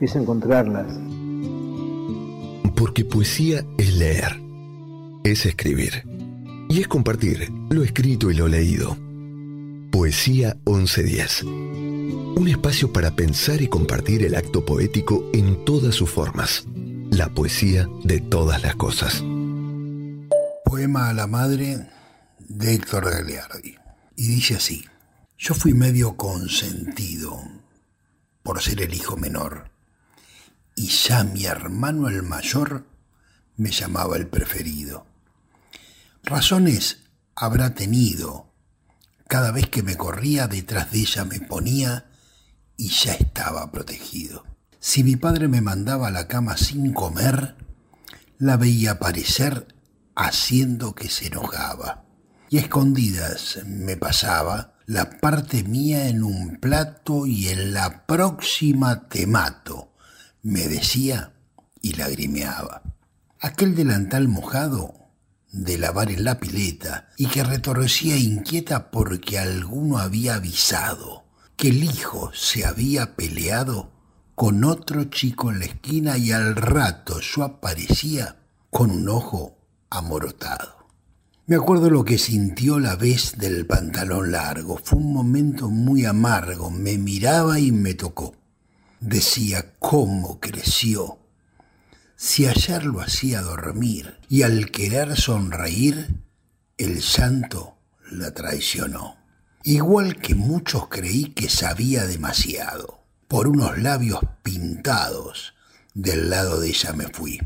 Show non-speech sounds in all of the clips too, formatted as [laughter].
es encontrarlas. Porque poesía es leer, es escribir y es compartir lo escrito y lo leído. Poesía 1110. Un espacio para pensar y compartir el acto poético en todas sus formas. La poesía de todas las cosas. Poema a la madre de Héctor Gagliardi. Y dice así. Yo fui medio consentido por ser el hijo menor, y ya mi hermano el mayor me llamaba el preferido. Razones habrá tenido, cada vez que me corría detrás de ella me ponía y ya estaba protegido. Si mi padre me mandaba a la cama sin comer, la veía aparecer haciendo que se enojaba. Y escondidas me pasaba la parte mía en un plato y en la próxima te mato, me decía y lagrimeaba. Aquel delantal mojado de lavar en la pileta y que retorcía inquieta porque alguno había avisado que el hijo se había peleado con otro chico en la esquina y al rato yo aparecía con un ojo amorotado. Me acuerdo lo que sintió la vez del pantalón largo. Fue un momento muy amargo. Me miraba y me tocó. Decía cómo creció. Si ayer lo hacía dormir y al querer sonreír, el llanto la traicionó. Igual que muchos creí que sabía demasiado. Por unos labios pintados, del lado de ella me fui.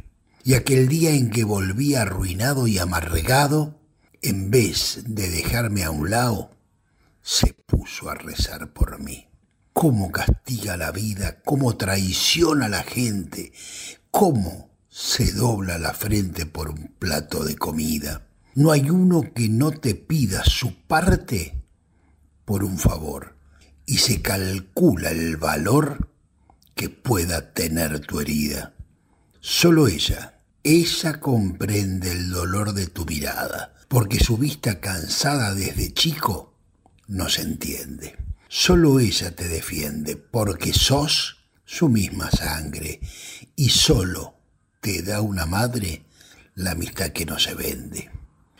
Y aquel día en que volví arruinado y amargado, en vez de dejarme a un lado, se puso a rezar por mí. Cómo castiga la vida, cómo traiciona a la gente, cómo se dobla la frente por un plato de comida. No hay uno que no te pida su parte por un favor y se calcula el valor que pueda tener tu herida. Solo ella, ella comprende el dolor de tu mirada, porque su vista cansada desde chico no se entiende. Solo ella te defiende, porque sos su misma sangre, y solo te da una madre la amistad que no se vende.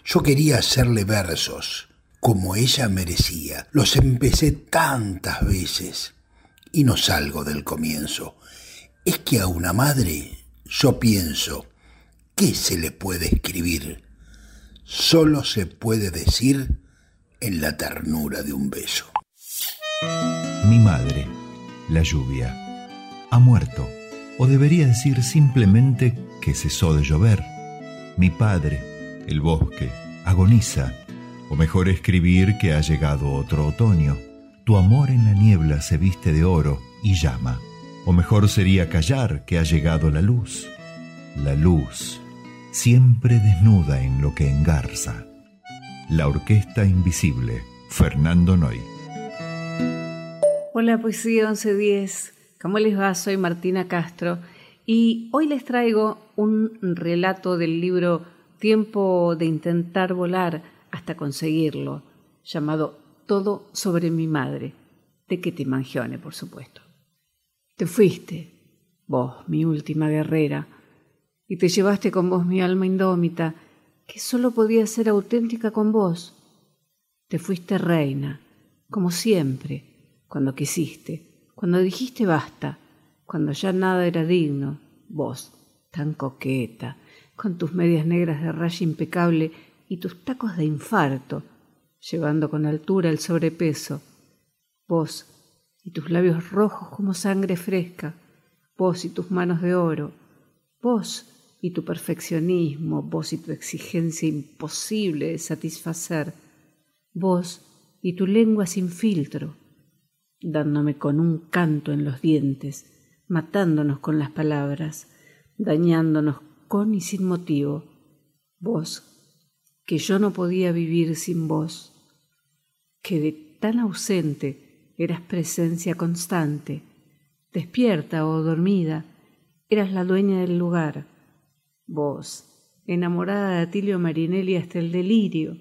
Yo quería hacerle versos como ella merecía. Los empecé tantas veces y no salgo del comienzo. Es que a una madre yo pienso, ¿qué se le puede escribir? Solo se puede decir en la ternura de un beso. Mi madre, la lluvia, ha muerto, o debería decir simplemente que cesó de llover. Mi padre, el bosque, agoniza, o mejor escribir que ha llegado otro otoño. Tu amor en la niebla se viste de oro y llama. O mejor sería callar que ha llegado la luz. La luz, siempre desnuda en lo que engarza. La Orquesta Invisible, Fernando Noy. Hola Poesía 1110, ¿cómo les va? Soy Martina Castro y hoy les traigo un relato del libro Tiempo de intentar volar hasta conseguirlo, llamado Todo sobre mi madre, de Ketty Mangione, por supuesto. Te fuiste, vos, mi última guerrera, y te llevaste con vos mi alma indómita, que solo podía ser auténtica con vos. Te fuiste reina, como siempre, cuando quisiste, cuando dijiste basta, cuando ya nada era digno, vos, tan coqueta, con tus medias negras de raya impecable y tus tacos de infarto, llevando con altura el sobrepeso, vos y tus labios rojos como sangre fresca, vos y tus manos de oro, vos y tu perfeccionismo, vos y tu exigencia imposible de satisfacer, vos y tu lengua sin filtro, dándome con un canto en los dientes, matándonos con las palabras, dañándonos con y sin motivo, vos que yo no podía vivir sin vos, que de tan ausente eras presencia constante, despierta o dormida, eras la dueña del lugar, vos, enamorada de Atilio Marinelli hasta el delirio,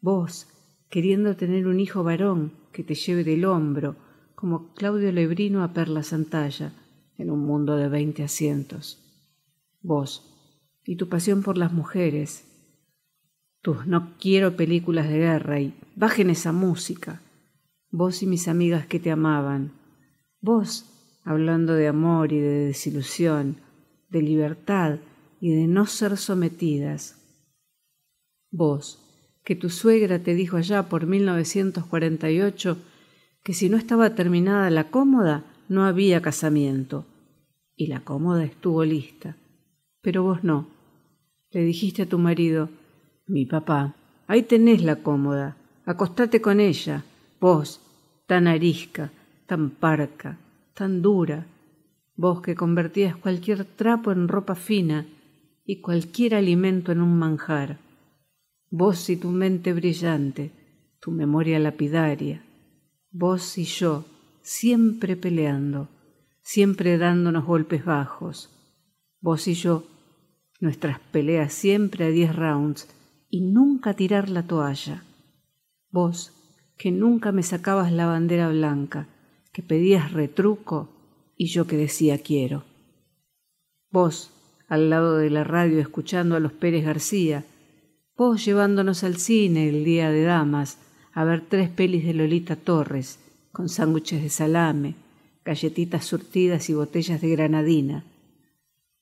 vos, queriendo tener un hijo varón que te lleve del hombro, como Claudio Lebrino a Perla Santalla, en un mundo de veinte asientos. Vos, y tu pasión por las mujeres, tus no quiero películas de guerra y bajen esa música. Vos y mis amigas que te amaban. Vos hablando de amor y de desilusión, de libertad y de no ser sometidas. Vos, que tu suegra te dijo allá por 1948 que si no estaba terminada la cómoda no había casamiento. Y la cómoda estuvo lista. Pero vos no. Le dijiste a tu marido, mi papá, ahí tenés la cómoda, acostate con ella, vos, tan arisca, tan parca, tan dura, vos que convertías cualquier trapo en ropa fina y cualquier alimento en un manjar, vos y tu mente brillante, tu memoria lapidaria, vos y yo, siempre peleando, siempre dándonos golpes bajos, vos y yo, nuestras peleas siempre a diez rounds, y nunca tirar la toalla. Vos, que nunca me sacabas la bandera blanca, que pedías retruco y yo que decía quiero. Vos, al lado de la radio escuchando a los Pérez García, vos llevándonos al cine el día de damas a ver tres pelis de Lolita Torres, con sándwiches de salame, galletitas surtidas y botellas de granadina.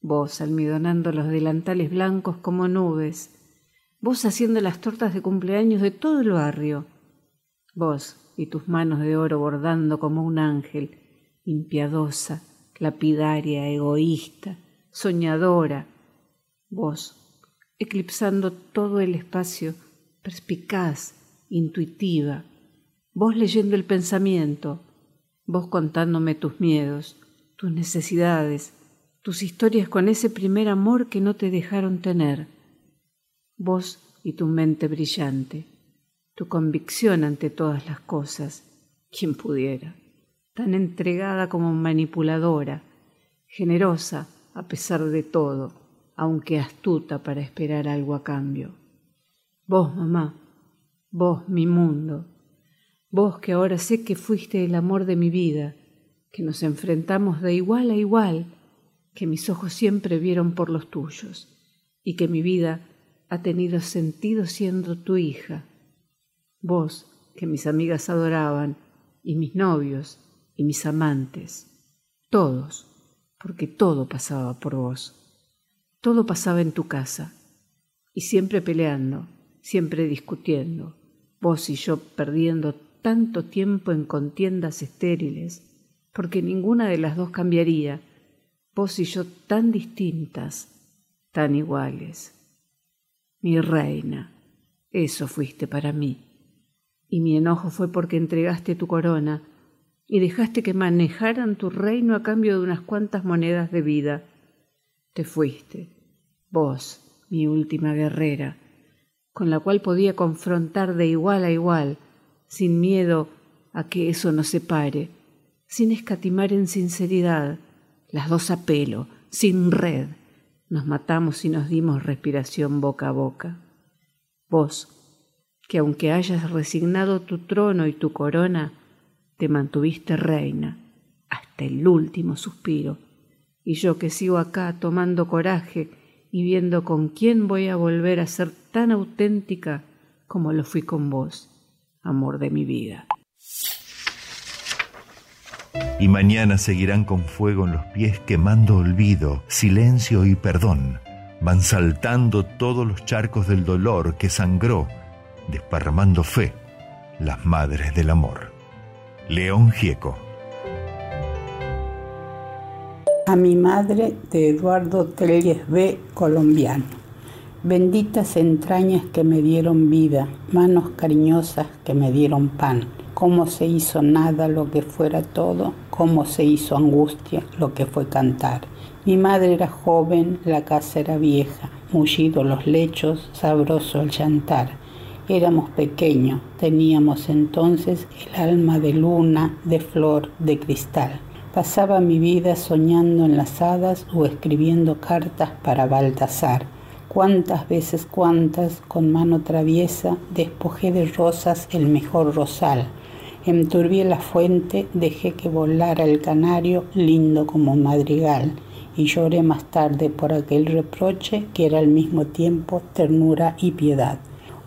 Vos almidonando los delantales blancos como nubes, vos haciendo las tortas de cumpleaños de todo el barrio, vos y tus manos de oro bordando como un ángel, impiadosa, lapidaria, egoísta, soñadora, vos, eclipsando todo el espacio, perspicaz, intuitiva, vos leyendo el pensamiento, vos contándome tus miedos, tus necesidades, tus historias con ese primer amor que no te dejaron tener. Vos y tu mente brillante, tu convicción ante todas las cosas, quien pudiera, tan entregada como manipuladora, generosa a pesar de todo, aunque astuta para esperar algo a cambio. Vos, mamá, vos, mi mundo, vos que ahora sé que fuiste el amor de mi vida, que nos enfrentamos de igual a igual, que mis ojos siempre vieron por los tuyos, y que mi vida ha tenido sentido siendo tu hija. Vos, que mis amigas adoraban, y mis novios, y mis amantes, todos, porque todo pasaba por vos. Todo pasaba en tu casa, y siempre peleando, siempre discutiendo, vos y yo perdiendo tanto tiempo en contiendas estériles, porque ninguna de las dos cambiaría, vos y yo tan distintas, tan iguales. Mi reina, eso fuiste para mí. Y mi enojo fue porque entregaste tu corona y dejaste que manejaran tu reino a cambio de unas cuantas monedas de vida. Te fuiste, vos, mi última guerrera, con la cual podía confrontar de igual a igual, sin miedo a que eso nos separe, sin escatimar en sinceridad, las dos a pelo, sin red, nos matamos y nos dimos respiración boca a boca. Vos, que aunque hayas resignado tu trono y tu corona, te mantuviste reina hasta el último suspiro, y yo que sigo acá tomando coraje y viendo con quién voy a volver a ser tan auténtica como lo fui con vos, amor de mi vida. Y mañana seguirán con fuego en los pies quemando olvido, silencio y perdón. Van saltando todos los charcos del dolor que sangró, desparramando fe, las madres del amor. León Gieco. A mi madre de Eduardo Telles B. Colombiano. Benditas entrañas que me dieron vida, manos cariñosas que me dieron pan cómo se hizo nada lo que fuera todo, cómo se hizo angustia lo que fue cantar. Mi madre era joven, la casa era vieja, mullido los lechos, sabroso el llantar. Éramos pequeños, teníamos entonces el alma de luna, de flor, de cristal. Pasaba mi vida soñando en las hadas o escribiendo cartas para Baltasar. Cuántas veces cuántas, con mano traviesa, despojé de rosas el mejor rosal Enturbié la fuente, dejé que volara el canario, lindo como madrigal, y lloré más tarde por aquel reproche que era al mismo tiempo ternura y piedad.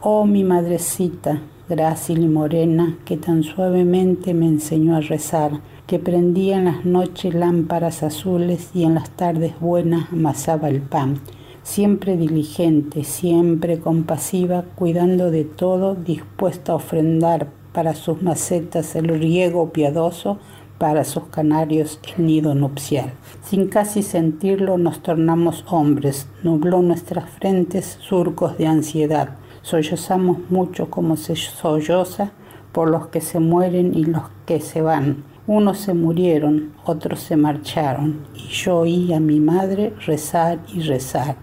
Oh mi madrecita, grácil y morena, que tan suavemente me enseñó a rezar, que prendía en las noches lámparas azules y en las tardes buenas amasaba el pan, siempre diligente, siempre compasiva, cuidando de todo, dispuesta a ofrendar para sus macetas el riego piadoso, para sus canarios el nido nupcial. Sin casi sentirlo nos tornamos hombres, nubló nuestras frentes surcos de ansiedad. Sollozamos mucho como se solloza por los que se mueren y los que se van. Unos se murieron, otros se marcharon, y yo oí a mi madre rezar y rezar.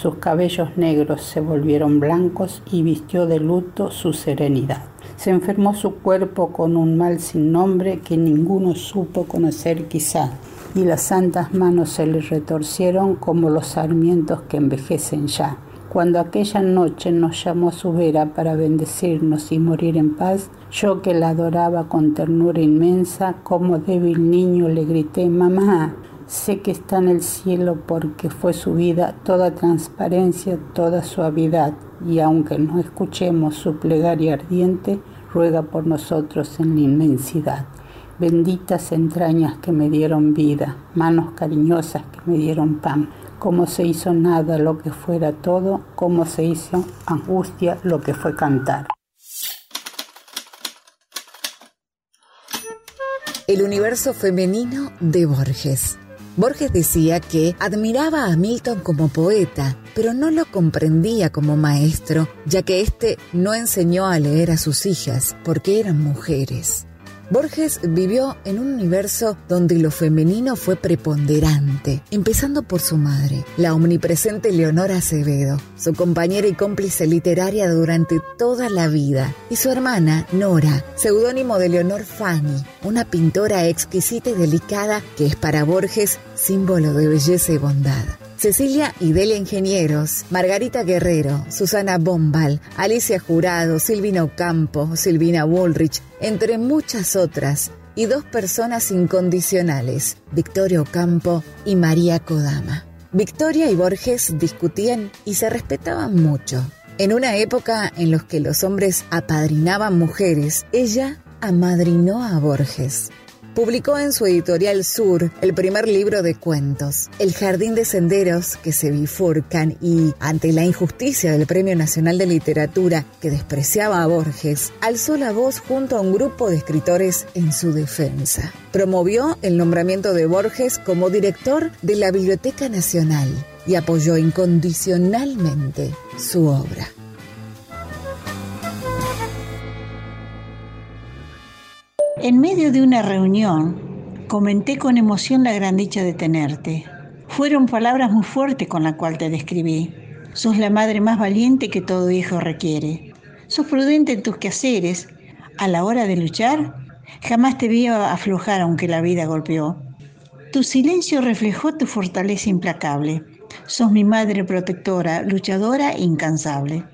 Sus cabellos negros se volvieron blancos y vistió de luto su serenidad. Se enfermó su cuerpo con un mal sin nombre que ninguno supo conocer quizá, y las santas manos se le retorcieron como los sarmientos que envejecen ya. Cuando aquella noche nos llamó su vera para bendecirnos y morir en paz, yo que la adoraba con ternura inmensa, como débil niño le grité, mamá, sé que está en el cielo porque fue su vida toda transparencia, toda suavidad, y aunque no escuchemos su plegaria ardiente, ruega por nosotros en la inmensidad. Benditas entrañas que me dieron vida, manos cariñosas que me dieron pan, cómo se hizo nada lo que fuera todo, cómo se hizo angustia lo que fue cantar. El universo femenino de Borges. Borges decía que admiraba a Milton como poeta, pero no lo comprendía como maestro, ya que éste no enseñó a leer a sus hijas porque eran mujeres. Borges vivió en un universo donde lo femenino fue preponderante, empezando por su madre, la omnipresente Leonora Acevedo, su compañera y cómplice literaria durante toda la vida, y su hermana, Nora, seudónimo de Leonor Fanny, una pintora exquisita y delicada que es para Borges símbolo de belleza y bondad. Cecilia y Delia Ingenieros, Margarita Guerrero, Susana Bombal, Alicia Jurado, Silvina Ocampo, Silvina Woolrich, entre muchas otras, y dos personas incondicionales, Victoria Ocampo y María Kodama. Victoria y Borges discutían y se respetaban mucho. En una época en la que los hombres apadrinaban mujeres, ella amadrinó a Borges publicó en su editorial Sur el primer libro de cuentos, El jardín de senderos que se bifurcan y, ante la injusticia del Premio Nacional de Literatura que despreciaba a Borges, alzó la voz junto a un grupo de escritores en su defensa. Promovió el nombramiento de Borges como director de la Biblioteca Nacional y apoyó incondicionalmente su obra. En medio de una reunión, comenté con emoción la gran dicha de tenerte. Fueron palabras muy fuertes con las cuales te describí. Sos la madre más valiente que todo hijo requiere. Sos prudente en tus quehaceres. A la hora de luchar, jamás te vi aflojar aunque la vida golpeó. Tu silencio reflejó tu fortaleza implacable. Sos mi madre protectora, luchadora e incansable.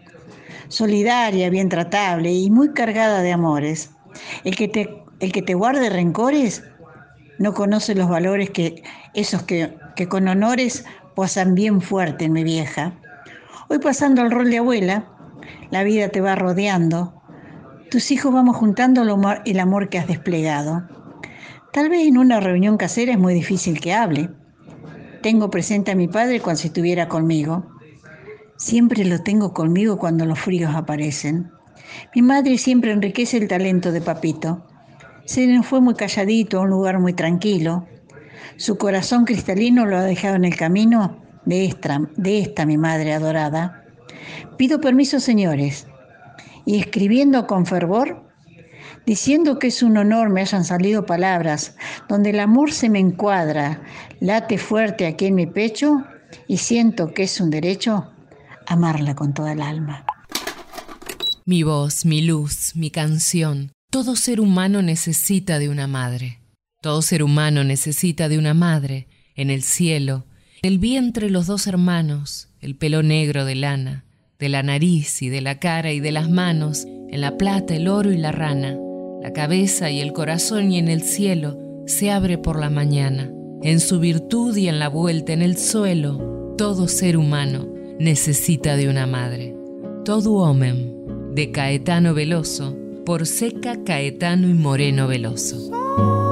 Solidaria, bien tratable y muy cargada de amores. El que te el que te guarde rencores no conoce los valores que esos que, con honores posan bien fuerte en mi vieja. Hoy pasando al rol de abuela, la vida te va rodeando, tus hijos vamos juntando el amor que has desplegado. Tal vez en una reunión casera es muy difícil que hable. Tengo presente a mi padre cuando si estuviera conmigo. Siempre lo tengo conmigo cuando los fríos aparecen. Mi madre siempre enriquece el talento de papito. Se fue muy calladito a un lugar muy tranquilo. Su corazón cristalino lo ha dejado en el camino de esta, de esta mi madre adorada. Pido permiso, señores, y escribiendo con fervor, diciendo que es un honor me hayan salido palabras donde el amor se me encuadra, late fuerte aquí en mi pecho y siento que es un derecho amarla con toda el alma. Mi voz, mi luz, mi canción todo ser humano necesita de una madre. Todo ser humano necesita de una madre en el cielo, en el vientre los dos hermanos, el pelo negro de lana, de la nariz y de la cara y de las manos, en la plata, el oro y la rana, la cabeza y el corazón y en el cielo se abre por la mañana. En su virtud y en la vuelta en el suelo, todo ser humano necesita de una madre. Todo hombre, de Caetano Veloso, por Seca, Caetano y Moreno Veloso.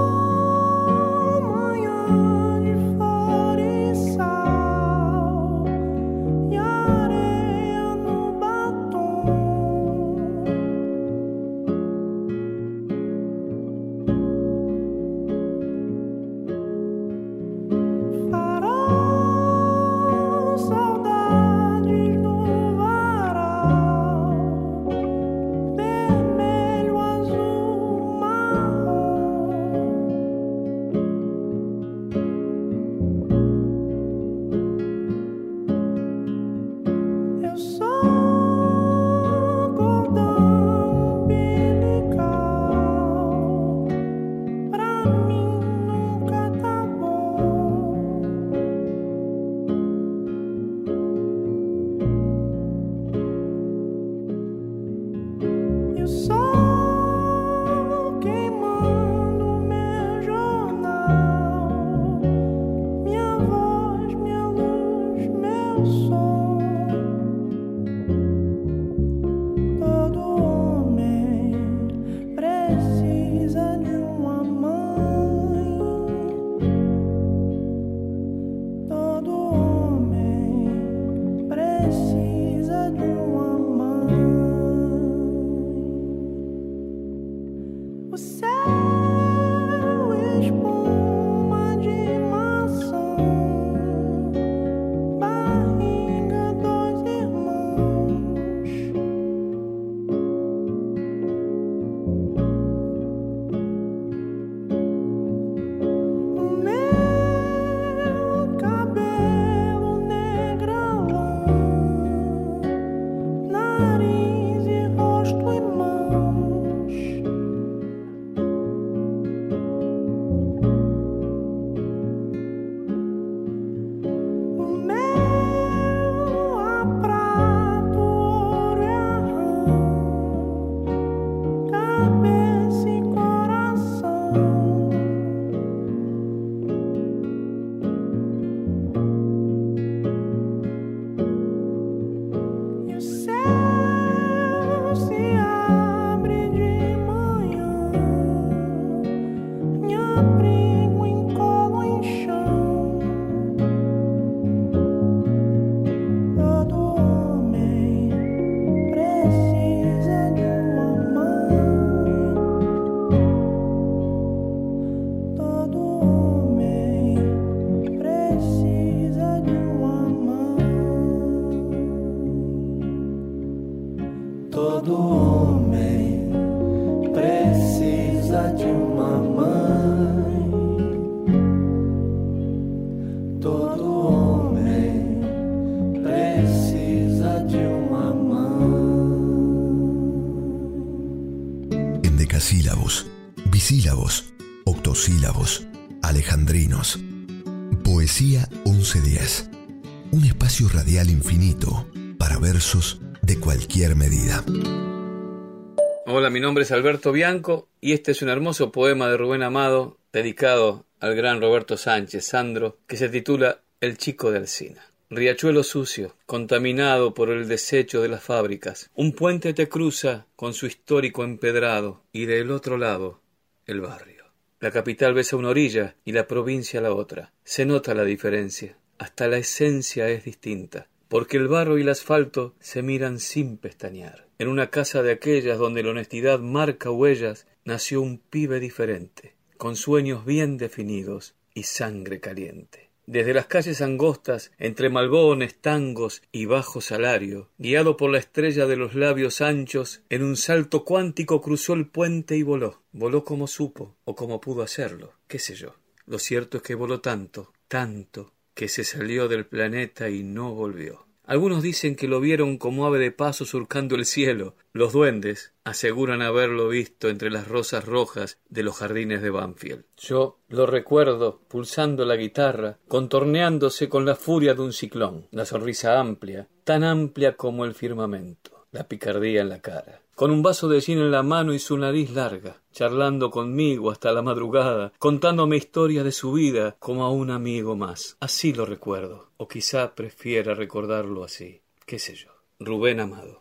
Hola, mi nombre es Alberto Bianco y este es un hermoso poema de Rubén Amado dedicado al gran Roberto Sánchez Sandro que se titula El chico de Alcina. Riachuelo sucio, contaminado por el desecho de las fábricas. Un puente te cruza con su histórico empedrado y del otro lado el barrio. La capital besa una orilla y la provincia la otra. Se nota la diferencia. Hasta la esencia es distinta porque el barro y el asfalto se miran sin pestañear. En una casa de aquellas donde la honestidad marca huellas, nació un pibe diferente, con sueños bien definidos y sangre caliente. Desde las calles angostas, entre malbones, tangos y bajo salario, guiado por la estrella de los labios anchos, en un salto cuántico cruzó el puente y voló. Voló como supo o como pudo hacerlo, qué sé yo. Lo cierto es que voló tanto, tanto, que se salió del planeta y no volvió. Algunos dicen que lo vieron como ave de paso surcando el cielo. Los duendes aseguran haberlo visto entre las rosas rojas de los jardines de Banfield. Yo lo recuerdo pulsando la guitarra, contorneándose con la furia de un ciclón, la sonrisa amplia, tan amplia como el firmamento, la picardía en la cara con un vaso de gin en la mano y su nariz larga, charlando conmigo hasta la madrugada, contándome historia de su vida como a un amigo más. Así lo recuerdo, o quizá prefiera recordarlo así, qué sé yo. Rubén Amado.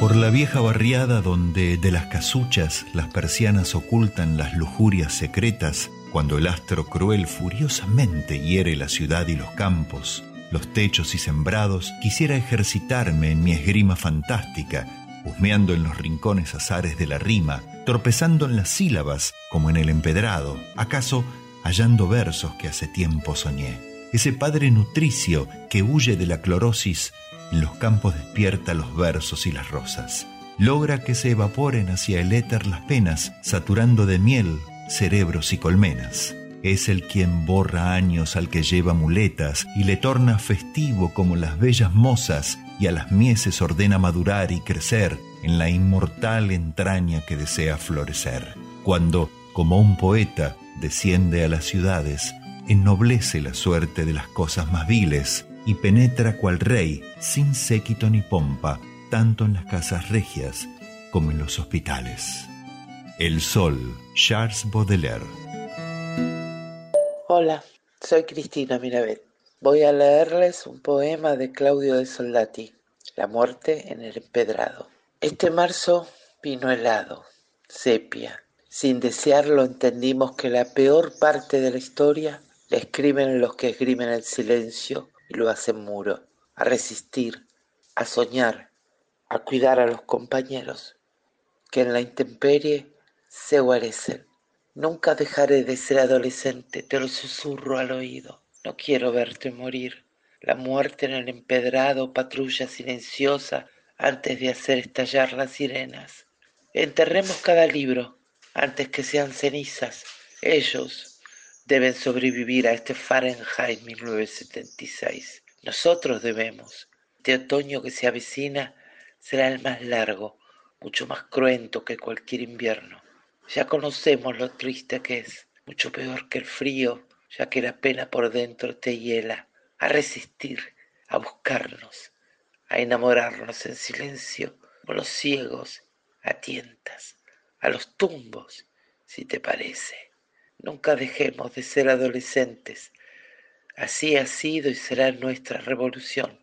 Por la vieja barriada donde de las casuchas las persianas ocultan las lujurias secretas, cuando el astro cruel furiosamente hiere la ciudad y los campos, los techos y sembrados, quisiera ejercitarme en mi esgrima fantástica husmeando en los rincones azares de la rima, torpezando en las sílabas como en el empedrado, acaso hallando versos que hace tiempo soñé. Ese padre nutricio que huye de la clorosis en los campos despierta los versos y las rosas. Logra que se evaporen hacia el éter las penas, saturando de miel cerebros y colmenas. Es el quien borra años al que lleva muletas y le torna festivo como las bellas mozas y a las mieses ordena madurar y crecer en la inmortal entraña que desea florecer. Cuando, como un poeta, desciende a las ciudades, ennoblece la suerte de las cosas más viles y penetra cual rey, sin séquito ni pompa, tanto en las casas regias como en los hospitales. El Sol, Charles Baudelaire. Hola, soy Cristina Mirabet. Voy a leerles un poema de Claudio de Soldati, La muerte en el empedrado. Este marzo vino helado, sepia. Sin desearlo entendimos que la peor parte de la historia la escriben los que esgrimen el silencio y lo hacen muro, a resistir, a soñar, a cuidar a los compañeros, que en la intemperie se guarecen. Nunca dejaré de ser adolescente, te lo susurro al oído. No quiero verte morir. La muerte en el empedrado, patrulla silenciosa antes de hacer estallar las sirenas. Enterremos cada libro antes que sean cenizas. Ellos deben sobrevivir a este Fahrenheit 1976. Nosotros debemos. Este otoño que se avecina será el más largo, mucho más cruento que cualquier invierno. Ya conocemos lo triste que es, mucho peor que el frío, ya que la pena por dentro te hiela, a resistir, a buscarnos, a enamorarnos en silencio, como los ciegos, a tientas, a los tumbos, si te parece. Nunca dejemos de ser adolescentes. Así ha sido y será nuestra revolución,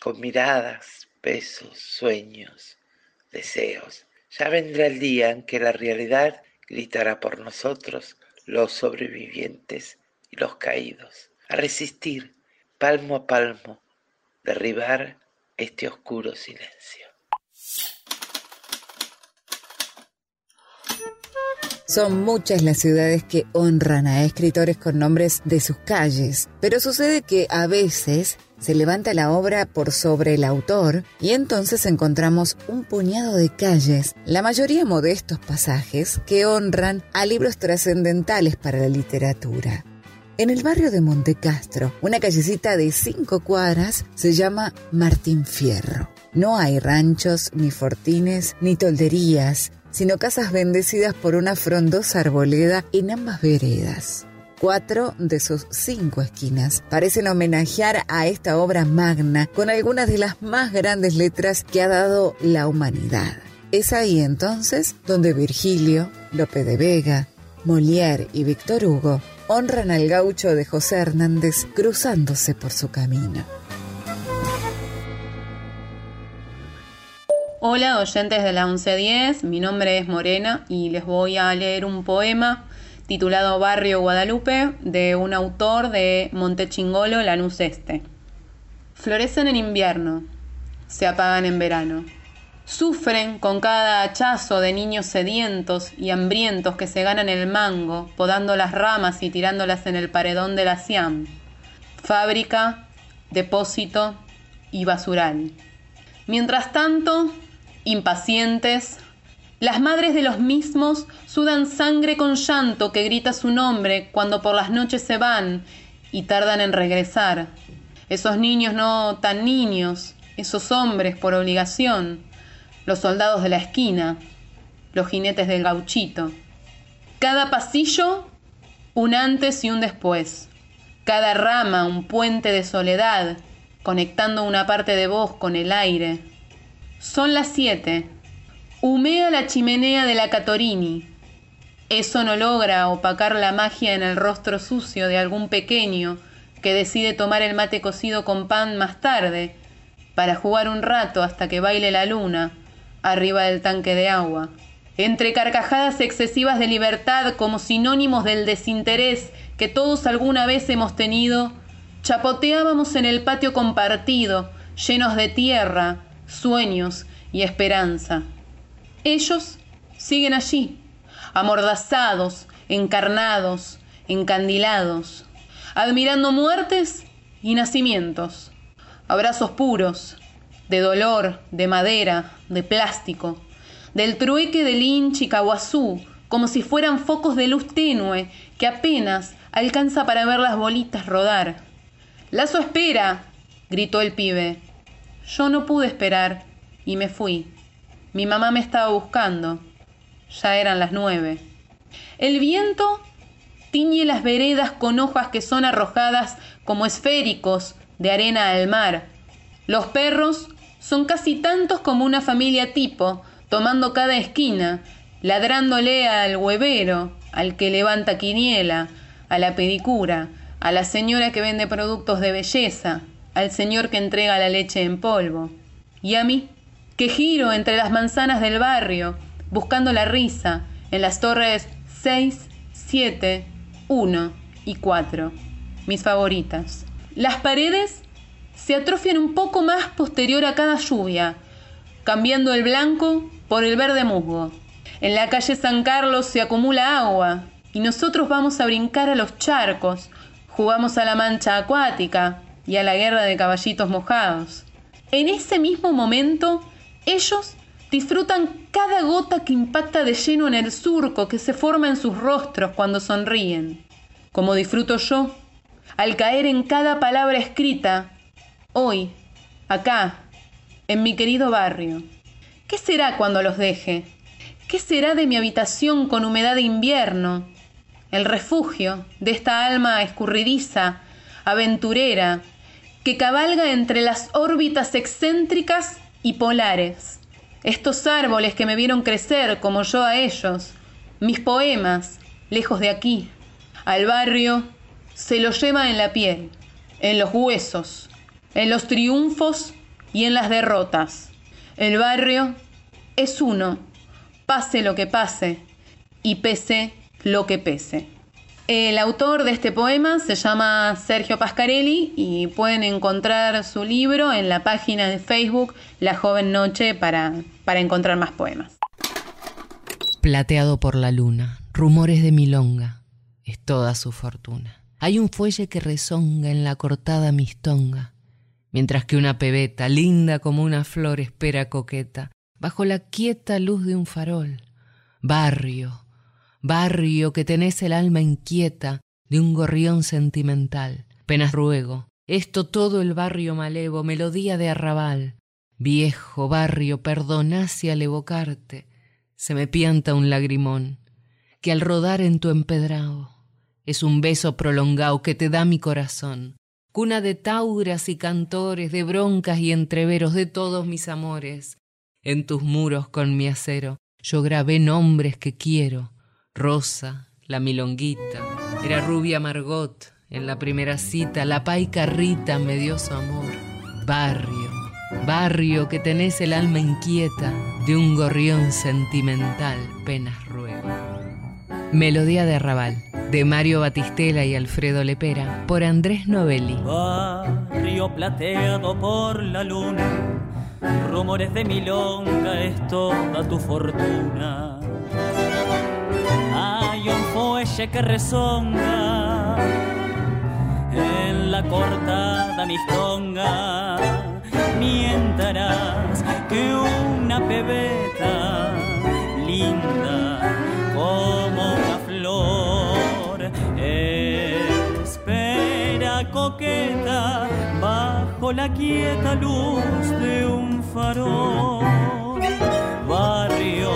con miradas, besos, sueños, deseos. Ya vendrá el día en que la realidad gritará por nosotros, los sobrevivientes y los caídos, a resistir palmo a palmo, derribar este oscuro silencio. Son muchas las ciudades que honran a escritores con nombres de sus calles, pero sucede que a veces se levanta la obra por sobre el autor y entonces encontramos un puñado de calles, la mayoría modestos pasajes que honran a libros trascendentales para la literatura. En el barrio de Montecastro, una callecita de cinco cuadras se llama Martín Fierro. No hay ranchos, ni fortines, ni tolderías, sino casas bendecidas por una frondosa arboleda en ambas veredas. Cuatro de sus cinco esquinas parecen homenajear a esta obra magna con algunas de las más grandes letras que ha dado la humanidad. Es ahí entonces donde Virgilio, Lope de Vega, Molière y Víctor Hugo honran al gaucho de José Hernández cruzándose por su camino. Hola oyentes de la 1110, mi nombre es Morena y les voy a leer un poema titulado Barrio Guadalupe de un autor de Montechingolo, Lanús Este. Florecen en invierno, se apagan en verano. Sufren con cada hachazo de niños sedientos y hambrientos que se ganan el mango, podando las ramas y tirándolas en el paredón de la Siam. Fábrica, depósito y basural. Mientras tanto, impacientes, las madres de los mismos sudan sangre con llanto que grita su nombre cuando por las noches se van y tardan en regresar. Esos niños no tan niños, esos hombres por obligación, los soldados de la esquina, los jinetes del gauchito. Cada pasillo, un antes y un después. Cada rama, un puente de soledad, conectando una parte de voz con el aire son las siete. Humea la chimenea de la Catorini. Eso no logra opacar la magia en el rostro sucio de algún pequeño que decide tomar el mate cocido con pan más tarde para jugar un rato hasta que baile la luna arriba del tanque de agua. Entre carcajadas excesivas de libertad como sinónimos del desinterés que todos alguna vez hemos tenido, chapoteábamos en el patio compartido, llenos de tierra, sueños y esperanza. Ellos siguen allí, amordazados, encarnados, encandilados, admirando muertes y nacimientos, abrazos puros, de dolor, de madera, de plástico, del trueque de Lynch y Kawasu, como si fueran focos de luz tenue que apenas alcanza para ver las bolitas rodar. Lazo espera, gritó el pibe. Yo no pude esperar y me fui. Mi mamá me estaba buscando. Ya eran las nueve. El viento tiñe las veredas con hojas que son arrojadas como esféricos de arena al mar. Los perros son casi tantos como una familia tipo, tomando cada esquina, ladrándole al huevero, al que levanta quiniela, a la pedicura, a la señora que vende productos de belleza, al señor que entrega la leche en polvo. Y a mí, que giro entre las manzanas del barrio, buscando la risa en las torres 6, 7, 1 y 4, mis favoritas. Las paredes se atrofian un poco más posterior a cada lluvia, cambiando el blanco por el verde musgo. En la calle San Carlos se acumula agua y nosotros vamos a brincar a los charcos, jugamos a la mancha acuática, y a la guerra de caballitos mojados. En ese mismo momento, ellos disfrutan cada gota que impacta de lleno en el surco que se forma en sus rostros cuando sonríen, como disfruto yo al caer en cada palabra escrita, hoy, acá, en mi querido barrio. ¿Qué será cuando los deje? ¿Qué será de mi habitación con humedad de invierno? El refugio de esta alma escurridiza, aventurera, que cabalga entre las órbitas excéntricas y polares. Estos árboles que me vieron crecer como yo a ellos, mis poemas, lejos de aquí, al barrio, se lo lleva en la piel, en los huesos, en los triunfos y en las derrotas. El barrio es uno, pase lo que pase y pese lo que pese. El autor de este poema se llama Sergio Pascarelli y pueden encontrar su libro en la página de Facebook La Joven Noche para, para encontrar más poemas. Plateado por la luna, rumores de milonga, es toda su fortuna. Hay un fuelle que rezonga en la cortada mistonga, mientras que una pebeta, linda como una flor, espera coqueta, bajo la quieta luz de un farol. Barrio, barrio que tenés el alma inquieta de un gorrión sentimental. Penas ruego, esto todo el barrio malevo, melodía de arrabal. Viejo barrio, perdonase al evocarte, se me pianta un lagrimón, que al rodar en tu empedrado es un beso prolongado que te da mi corazón, cuna de tauras y cantores, de broncas y entreveros de todos mis amores. En tus muros con mi acero yo grabé nombres que quiero, Rosa, la milonguita, era rubia Margot, en la primera cita la paica Rita me dio su amor. Barrio, barrio que tenés el alma inquieta de un gorrión sentimental, penas ruego. Melodía de Arrabal, de Mario Batistela y Alfredo Lepera, por Andrés Novelli. Barrio plateado por la luna, rumores de milonga es toda tu fortuna. Hay un fuelle que rezonga en la cortada mistonga, mientras que una pebeta linda como bajo la quieta luz de un farol. Barrio,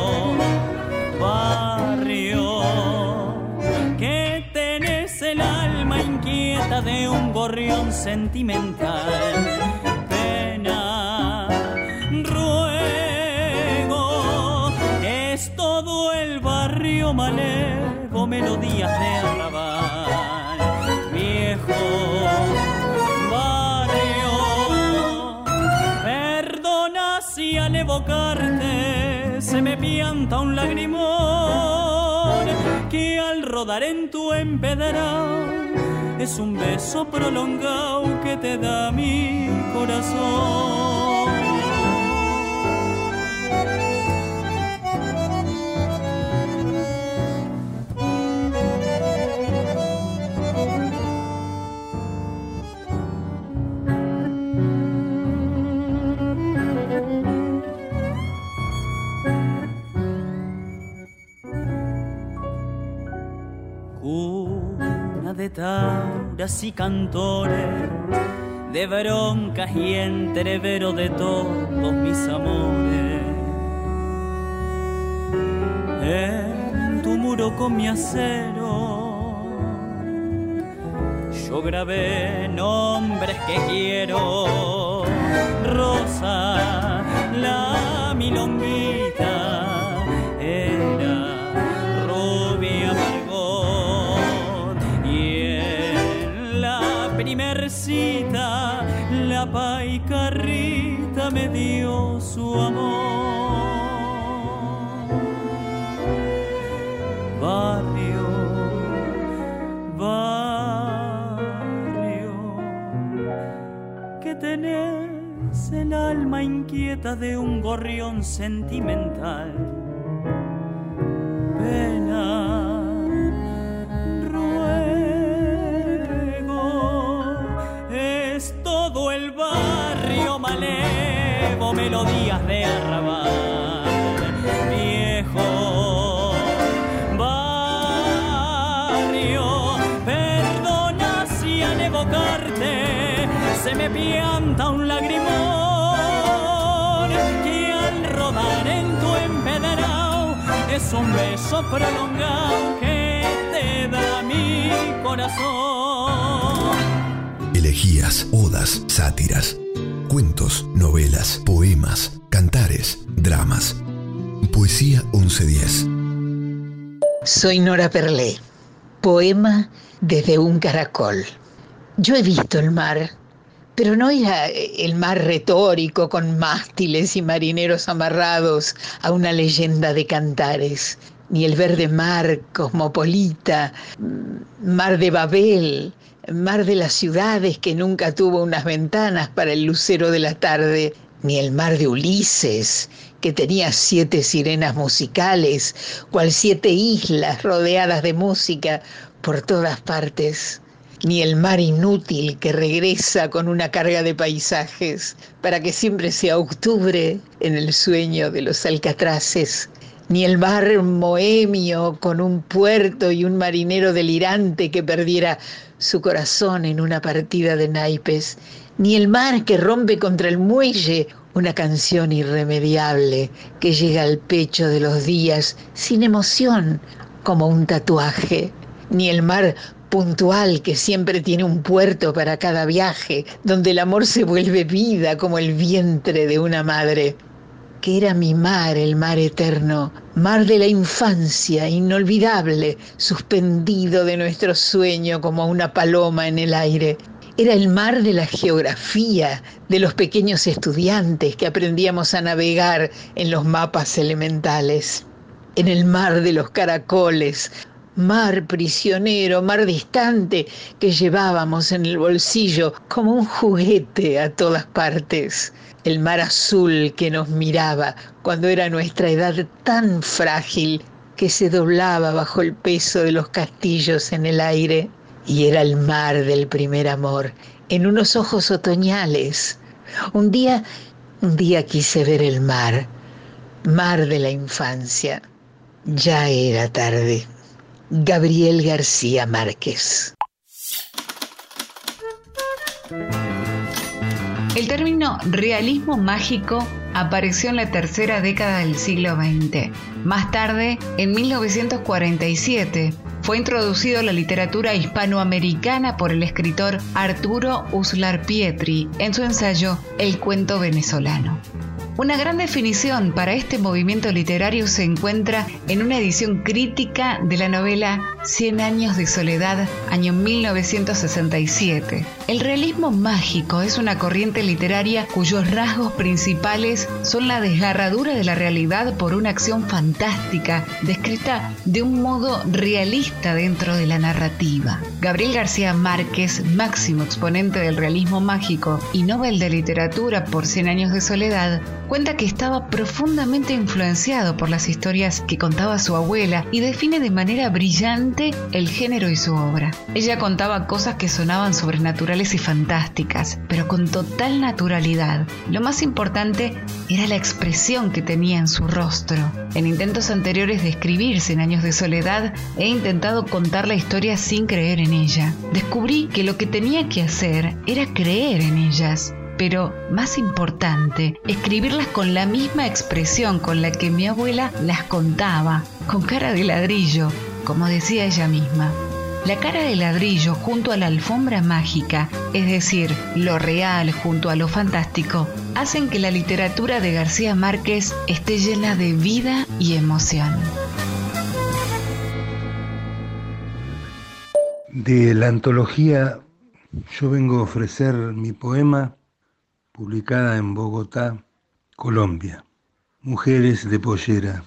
barrio, que tenés el alma inquieta de un gorrión sentimental. Ruego, es todo el barrio malevo, melodías de evocarte se me pianta un lagrimón que al rodar en tu empedrado es un beso prolongado que te da mi corazón. De tauras y cantores, de broncas y entrevero de todos mis amores. En tu muro con mi acero, yo grabé nombres que quiero. Rosa, la milonguita, la paica Rita me dio su amor. Barrio, barrio, que tenés el alma inquieta de un gorrión sentimental. Melodías de arrabal. Viejo barrio, perdona si al evocarte se me pianta un lagrimón que al rodar en tu empedrado es un beso prolongado que te da mi corazón. Elegías, odas, sátiras, cuentos, novelas, poemas, cantares, dramas. Poesía 1110. Soy Nora Perlé. Poema desde un caracol. Yo he visto el mar, pero no era el mar retórico con mástiles y marineros amarrados a una leyenda de cantares, ni el verde mar cosmopolita, mar de Babel, mar de las ciudades que nunca tuvo unas ventanas para el lucero de la tarde, ni el mar de Ulises, que tenía siete sirenas musicales, cual siete islas rodeadas de música por todas partes, ni el mar inútil que regresa con una carga de paisajes para que siempre sea octubre en el sueño de los alcatraces, ni el mar moemio con un puerto y un marinero delirante que perdiera su corazón en una partida de naipes, ni el mar que rompe contra el muelle una canción irremediable que llega al pecho de los días sin emoción como un tatuaje, ni el mar puntual que siempre tiene un puerto para cada viaje, donde el amor se vuelve vida como el vientre de una madre, que era mi mar, el mar eterno, mar de la infancia, inolvidable, suspendido de nuestro sueño como una paloma en el aire. Era el mar de la geografía, de los pequeños estudiantes que aprendíamos a navegar en los mapas elementales. En el mar de los caracoles, mar prisionero, mar distante que llevábamos en el bolsillo como un juguete a todas partes. El mar azul que nos miraba cuando era nuestra edad tan frágil que se doblaba bajo el peso de los castillos en el aire. Y era el mar del primer amor, en unos ojos otoñales. Un día, un día quise ver el mar, mar de la infancia. Ya era tarde. Gabriel García Márquez. El término realismo mágico apareció en la tercera década del siglo XX. Más tarde, en 1947, fue introducido a la literatura hispanoamericana por el escritor Arturo Uslar Pietri en su ensayo El cuento venezolano. Una gran definición para este movimiento literario se encuentra en una edición crítica de la novela Cien años de soledad, año 1967. El realismo mágico es una corriente literaria cuyos rasgos principales son la desgarradura de la realidad por una acción fantástica, descrita de un modo realista dentro de la narrativa. Gabriel García Márquez, máximo exponente del realismo mágico y Nobel de Literatura por Cien años de soledad, cuenta que estaba profundamente influenciado por las historias que contaba su abuela y define de manera brillante el género y su obra. Ella contaba cosas que sonaban sobrenaturales y fantásticas, pero con total naturalidad. Lo más importante era la expresión que tenía en su rostro. En intentos anteriores de escribir Cien años de soledad, he intentado contar la historia sin creer en ella. Descubrí que lo que tenía que hacer era creer en ellas pero más importante, escribirlas con la misma expresión con la que mi abuela las contaba, con cara de ladrillo, como decía ella misma. La cara de ladrillo junto a la alfombra mágica, es decir, lo real junto a lo fantástico, hacen que la literatura de García Márquez esté llena de vida y emoción. De la antología yo vengo a ofrecer mi poema publicada en Bogotá, Colombia. Mujeres de pollera.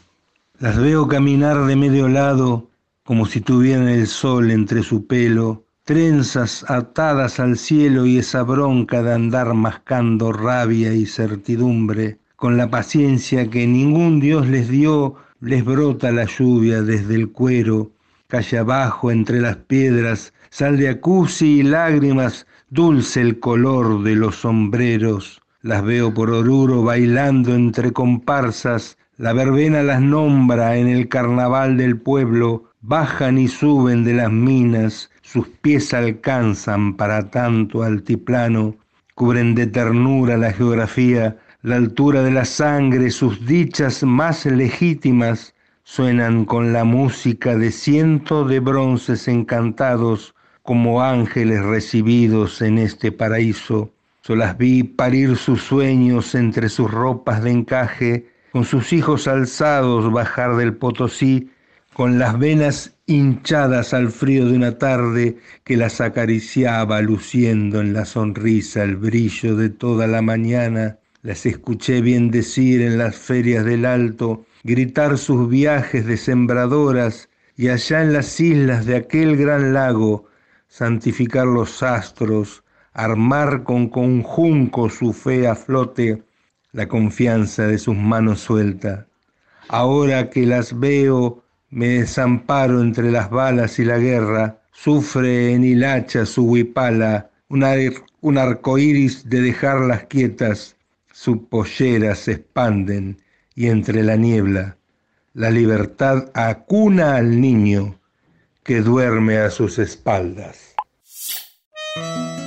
Las veo caminar de medio lado como si tuvieran el sol entre su pelo, trenzas atadas al cielo y esa bronca de andar mascando rabia y certidumbre, con la paciencia que ningún Dios les dio, les brota la lluvia desde el cuero, calle abajo entre las piedras, sal de acusi y lágrimas, dulce el color de los sombreros. Las veo por Oruro bailando entre comparsas, la verbena las nombra en el carnaval del pueblo, bajan y suben de las minas, sus pies alcanzan para tanto altiplano, cubren de ternura la geografía, la altura de la sangre, sus dichas más legítimas, suenan con la música de cientos de bronces encantados, como ángeles recibidos en este paraíso. Yo las vi parir sus sueños entre sus ropas de encaje, con sus hijos alzados bajar del Potosí, con las venas hinchadas al frío de una tarde que las acariciaba luciendo en la sonrisa el brillo de toda la mañana. Las escuché bien decir en las ferias del Alto, gritar sus viajes de sembradoras y allá en las islas de aquel gran lago santificar los astros, armar con conjunco su fe a flote, la confianza de sus manos suelta. Ahora que las veo, me desamparo entre las balas y la guerra, sufre en hilacha su huipala, un, ar- un arco iris de dejarlas quietas, sus polleras se expanden y entre la niebla la libertad acuna al niño que duerme a sus espaldas.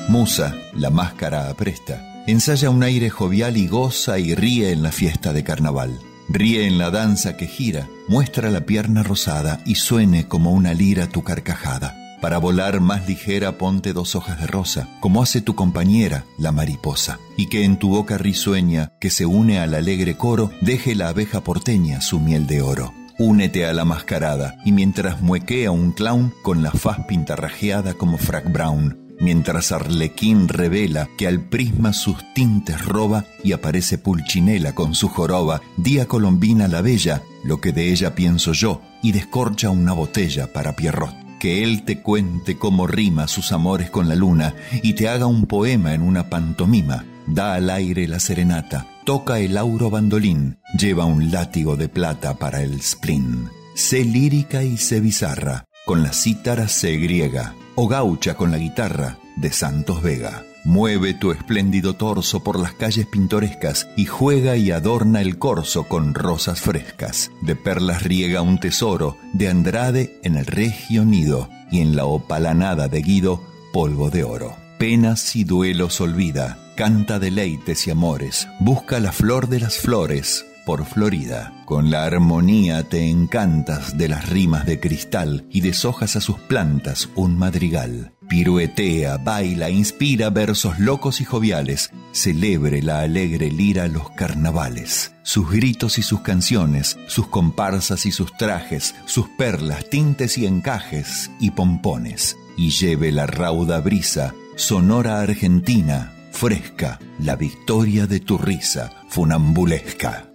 Musa, la máscara apresta, ensaya un aire jovial y goza y ríe en la fiesta de carnaval. Ríe en la danza que gira, muestra la pierna rosada y suene como una lira tu carcajada. Para volar más ligera ponte dos hojas de rosa, como hace tu compañera, la mariposa, y que en tu boca risueña, que se une al alegre coro, deje la abeja porteña su miel de oro. Únete a la mascarada, y mientras muequea un clown con la faz pintarrajeada como Frac Brown, mientras Arlequín revela que al prisma sus tintes roba y aparece Pulchinela con su joroba, día Colombina la bella, lo que de ella pienso yo, y descorcha una botella para Pierrot. Que él te cuente cómo rima sus amores con la luna y te haga un poema en una pantomima. Da al aire la serenata, toca el auro bandolín, lleva un látigo de plata para el spleen. Sé lírica y sé bizarra, con la cítara sé griega, o gaucha con la guitarra de Santos Vega. Mueve tu espléndido torso por las calles pintorescas y juega y adorna el corso con rosas frescas. De perlas riega un tesoro, de Andrade en el regio nido y en la opalanada de Guido polvo de oro. Penas y duelos olvida, canta deleites y amores, busca la flor de las flores por Florida. Con la armonía te encantas de las rimas de cristal y deshojas a sus plantas un madrigal. Piruetea, baila, inspira versos locos y joviales, celebre la alegre lira los carnavales. Sus gritos y sus canciones, sus comparsas y sus trajes, sus perlas, tintes y encajes y pompones. Y lleve la rauda brisa, sonora argentina, fresca, la victoria de tu risa, funambulesca.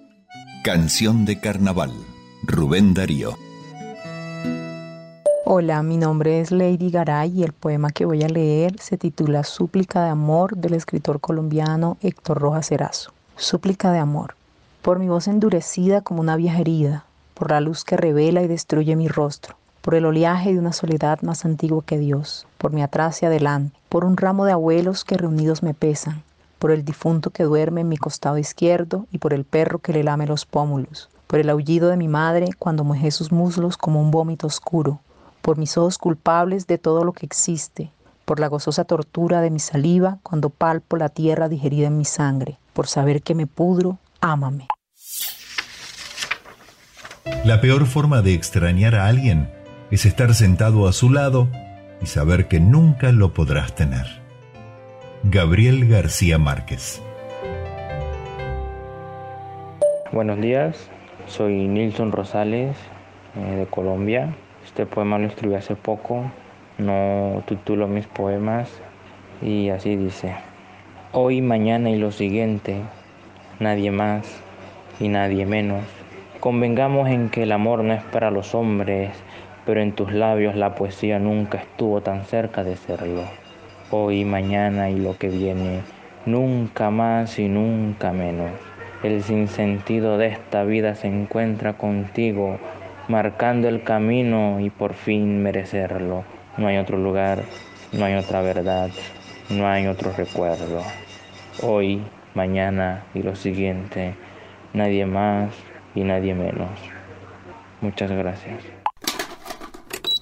Canción de Carnaval, Rubén Darío. Hola, mi nombre es Lady Garay y el poema que voy a leer se titula Súplica de Amor del escritor colombiano Héctor Rojas Erazo. Súplica de Amor. Por mi voz endurecida como una vieja herida, por la luz que revela y destruye mi rostro, por el oleaje de una soledad más antigua que Dios, por mi atrás y adelante, por un ramo de abuelos que reunidos me pesan, por el difunto que duerme en mi costado izquierdo y por el perro que le lame los pómulos, por el aullido de mi madre cuando mojé sus muslos como un vómito oscuro, por mis ojos culpables de todo lo que existe, por la gozosa tortura de mi saliva cuando palpo la tierra digerida en mi sangre, por saber que me pudro, ámame. La peor forma de extrañar a alguien es estar sentado a su lado y saber que nunca lo podrás tener. Gabriel García Márquez. Buenos días, soy Nilson Rosales eh, de Colombia. Este poema lo escribí hace poco, no titulo mis poemas y así dice. Hoy, mañana y lo siguiente, nadie más y nadie menos. Convengamos en que el amor no es para los hombres, pero en tus labios la poesía nunca estuvo tan cerca de serlo. Hoy, mañana y lo que viene, nunca más y nunca menos. El sinsentido de esta vida se encuentra contigo, marcando el camino y por fin merecerlo. No hay otro lugar, no hay otra verdad, no hay otro recuerdo. Hoy, mañana y lo siguiente, nadie más y nadie menos. Muchas gracias.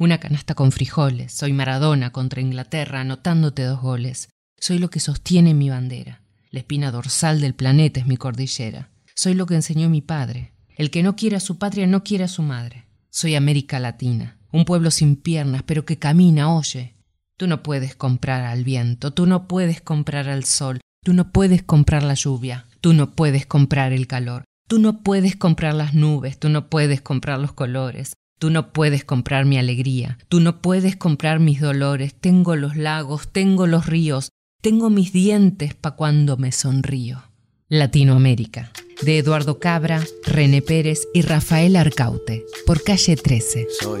una canasta con frijoles. Soy Maradona contra Inglaterra anotándote dos goles. Soy lo que sostiene mi bandera. La espina dorsal del planeta es mi cordillera. Soy lo que enseñó mi padre. El que no quiere a su patria no quiere a su madre. Soy América Latina, un pueblo sin piernas, pero que camina, oye. Tú no puedes comprar al viento, tú no puedes comprar al sol, tú no puedes comprar la lluvia, tú no puedes comprar el calor. Tú no puedes comprar las nubes, tú no puedes comprar los colores, tú no puedes comprar mi alegría, tú no puedes comprar mis dolores. Tengo los lagos, tengo los ríos, tengo mis dientes pa' cuando me sonrío. Latinoamérica, de Eduardo Cabra, René Pérez y Rafael Arcaute, por calle 13. Soy,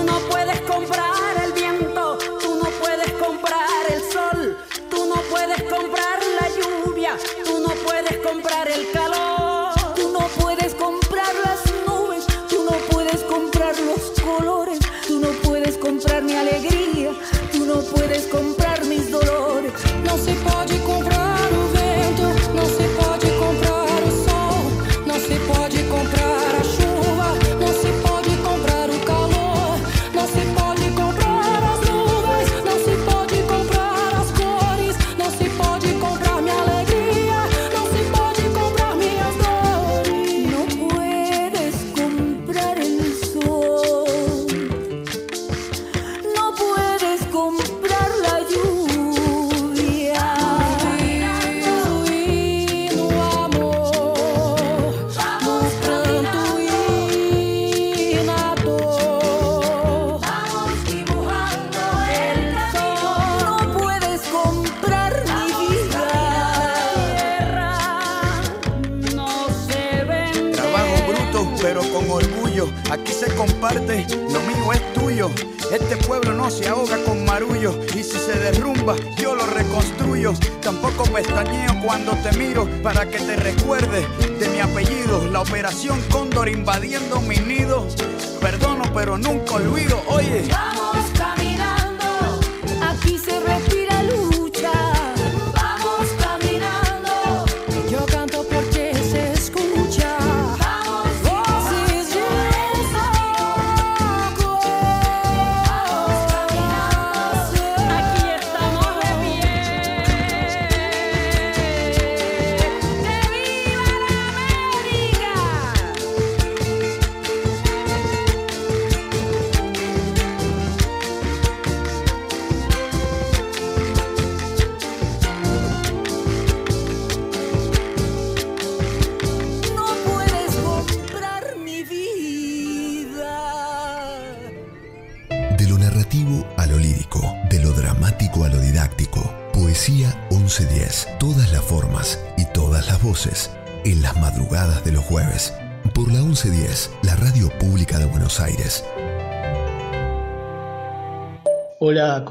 Comprar el viento,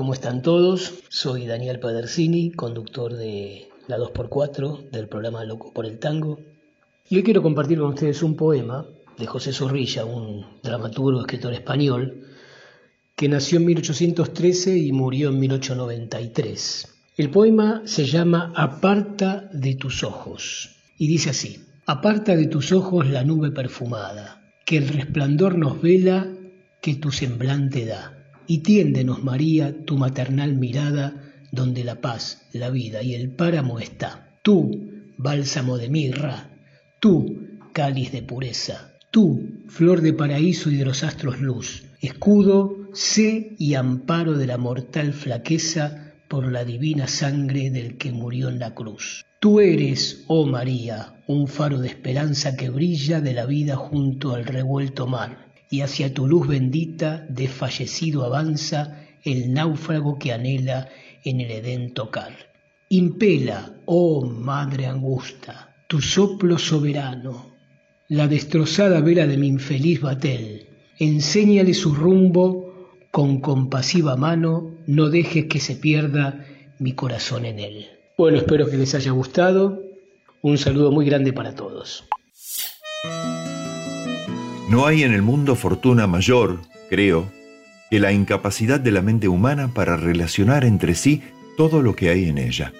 ¿cómo están todos? Soy Daniel Padersini, conductor de la 2x4 del programa Loco por el Tango. Y hoy quiero compartir con ustedes un poema de José Zorrilla, un dramaturgo, escritor español, que nació en 1813 y murió en 1893. El poema se llama Aparta de tus ojos y dice así, Aparta de tus ojos la nube perfumada, que el resplandor nos vela, que tu semblante da, y tiéndenos, María, tu maternal mirada, donde la paz, la vida y el páramo está. Tú, bálsamo de mirra, tú, cáliz de pureza, tú, flor de paraíso y de los astros luz, escudo, sé y amparo de la mortal flaqueza por la divina sangre del que murió en la cruz. Tú eres, oh María, un faro de esperanza que brilla de la vida junto al revuelto mar, y hacia tu luz bendita desfallecido avanza el náufrago que anhela en el Edén tocar. Impela, oh Madre Angusta, tu soplo soberano, la destrozada vela de mi infeliz batel, enséñale su rumbo con compasiva mano, no dejes que se pierda mi corazón en él. Bueno, espero que les haya gustado. Un saludo muy grande para todos. No hay en el mundo fortuna mayor, creo, que la incapacidad de la mente humana para relacionar entre sí todo lo que hay en ella.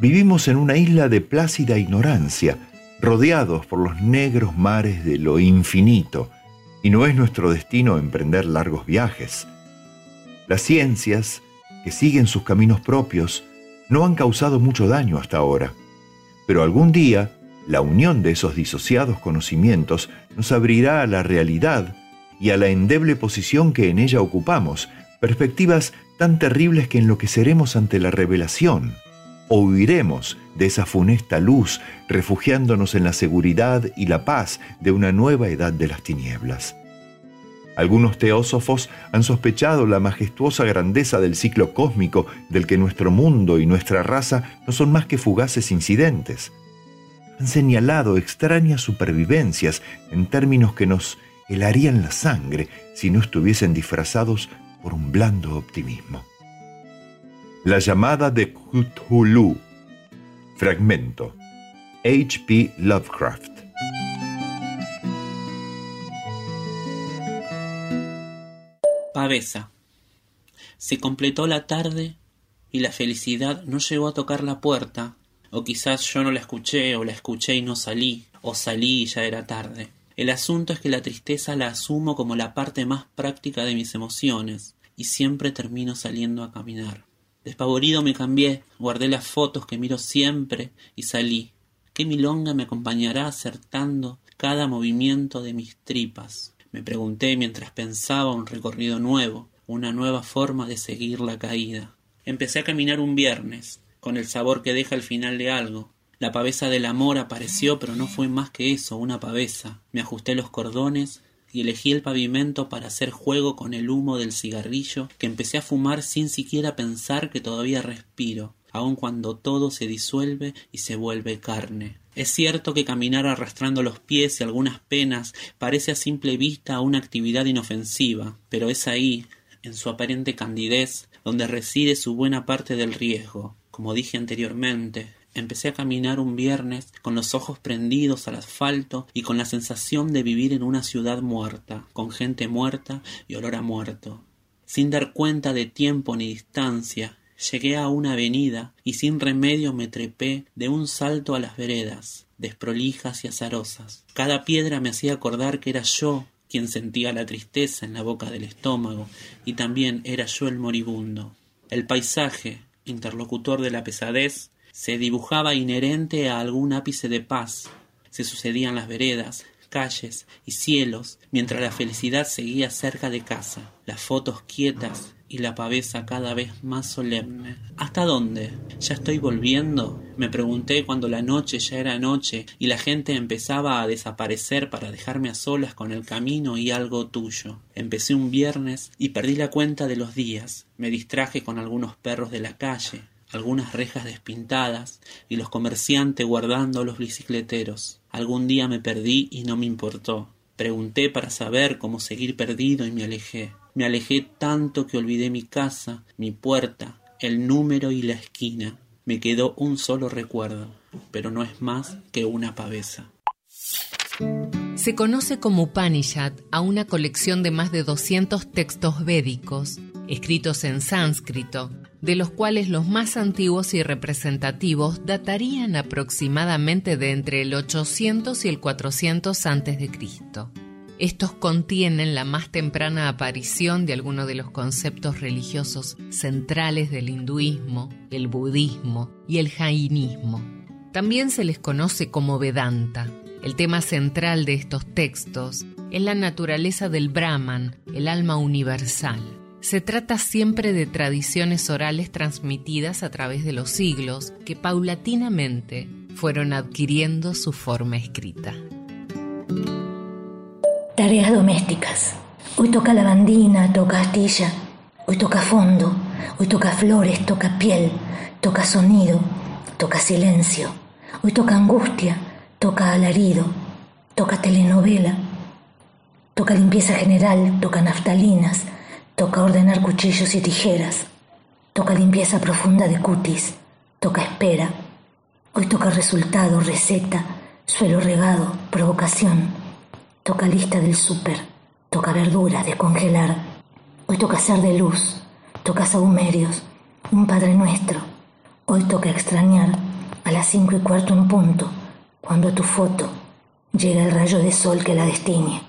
Vivimos en una isla de plácida ignorancia, rodeados por los negros mares de lo infinito, y no es nuestro destino emprender largos viajes. Las ciencias, que siguen sus caminos propios, no han causado mucho daño hasta ahora, pero algún día la unión de esos disociados conocimientos nos abrirá a la realidad y a la endeble posición que en ella ocupamos, perspectivas tan terribles que enloqueceremos ante la revelación, o huiremos de esa funesta luz, refugiándonos en la seguridad y la paz de una nueva edad de las tinieblas. Algunos teósofos han sospechado la majestuosa grandeza del ciclo cósmico del que nuestro mundo y nuestra raza no son más que fugaces incidentes. Han señalado extrañas supervivencias en términos que nos helarían la sangre si no estuviesen disfrazados por un blando optimismo. La llamada de Cthulhu. Fragmento. H.P. Lovecraft. Pavesa. Se completó la tarde y la felicidad no llegó a tocar la puerta, o quizás yo no la escuché, o la escuché y no salí, o salí y ya era tarde. El asunto es que la tristeza la asumo como la parte más práctica de mis emociones, y siempre termino saliendo a caminar. Despavorido me cambié, guardé las fotos que miro siempre y salí. ¿Qué milonga me acompañará acertando cada movimiento de mis tripas? Me pregunté mientras pensaba un recorrido nuevo, una nueva forma de seguir la caída. Empecé a caminar un viernes, con el sabor que deja el final de algo. La pavesa del amor apareció, pero no fue más que eso, una pavesa. Me ajusté los cordones, y elegí el pavimento para hacer juego con el humo del cigarrillo que empecé a fumar sin siquiera pensar que todavía respiro, aun cuando todo se disuelve y se vuelve carne. Es cierto que caminar arrastrando los pies y algunas penas parece a simple vista una actividad inofensiva, pero es ahí, en su aparente candidez, donde reside su buena parte del riesgo. Como dije anteriormente, Empecé a caminar un viernes con los ojos prendidos al asfalto y con la sensación de vivir en una ciudad muerta, con gente muerta y olor a muerto. Sin dar cuenta de tiempo ni distancia, llegué a una avenida y sin remedio me trepé de un salto a las veredas, desprolijas y azarosas. Cada piedra me hacía acordar que era yo quien sentía la tristeza en la boca del estómago y también era yo el moribundo. El paisaje, interlocutor de la pesadez, se dibujaba inherente a algún ápice de paz. Se sucedían las veredas, calles y cielos, mientras la felicidad seguía cerca de casa, las fotos quietas y la pavesa cada vez más solemne. ¿Hasta dónde? ¿Ya estoy volviendo? Me pregunté cuando la noche ya era noche y la gente empezaba a desaparecer para dejarme a solas con el camino y algo tuyo. Empecé un viernes y perdí la cuenta de los días. Me distraje con algunos perros de la calle, algunas rejas despintadas y los comerciantes guardando los bicicleteros. Algún día me perdí y no me importó. Pregunté para saber cómo seguir perdido y me alejé. Me alejé tanto que olvidé mi casa, mi puerta, el número y la esquina. Me quedó un solo recuerdo, pero no es más que una pavesa. Se conoce como Upanishad a una colección de más de 200 textos védicos, escritos en sánscrito, de los cuales los más antiguos y representativos datarían aproximadamente de entre el 800 y el 400 a.C. Estos contienen la más temprana aparición de algunos de los conceptos religiosos centrales del hinduismo, el budismo y el jainismo. También se les conoce como Vedanta. El tema central de estos textos es la naturaleza del Brahman, el alma universal. Se trata siempre de tradiciones orales transmitidas a través de los siglos que paulatinamente fueron adquiriendo su forma escrita. Tareas domésticas. Hoy toca lavandina, toca astilla. Hoy toca fondo. Hoy toca flores, toca piel. Toca sonido. Toca silencio. Hoy toca angustia. Toca alarido. Toca telenovela. Toca limpieza general. Toca naftalinas. Toca ordenar cuchillos y tijeras. Toca limpieza profunda de cutis. Toca espera. Hoy toca resultado, receta, suelo regado, provocación Toca lista del súper, toca verduras, descongelar. Hoy toca ser de luz, toca saumerios, un Padre Nuestro. Hoy toca extrañar a las cinco y cuarto en punto, cuando a tu foto llega el rayo de sol que la destiñe.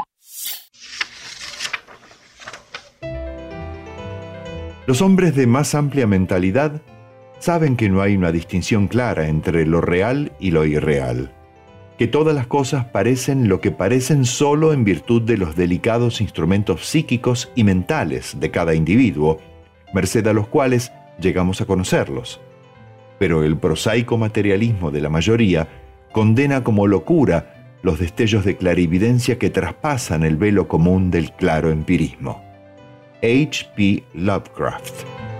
Los hombres de más amplia mentalidad saben que no hay una distinción clara entre lo real y lo irreal que todas las cosas parecen lo que parecen solo en virtud de los delicados instrumentos psíquicos y mentales de cada individuo, merced a los cuales llegamos a conocerlos. Pero el prosaico materialismo de la mayoría condena como locura los destellos de clarividencia que traspasan el velo común del claro empirismo. H. Lovecraft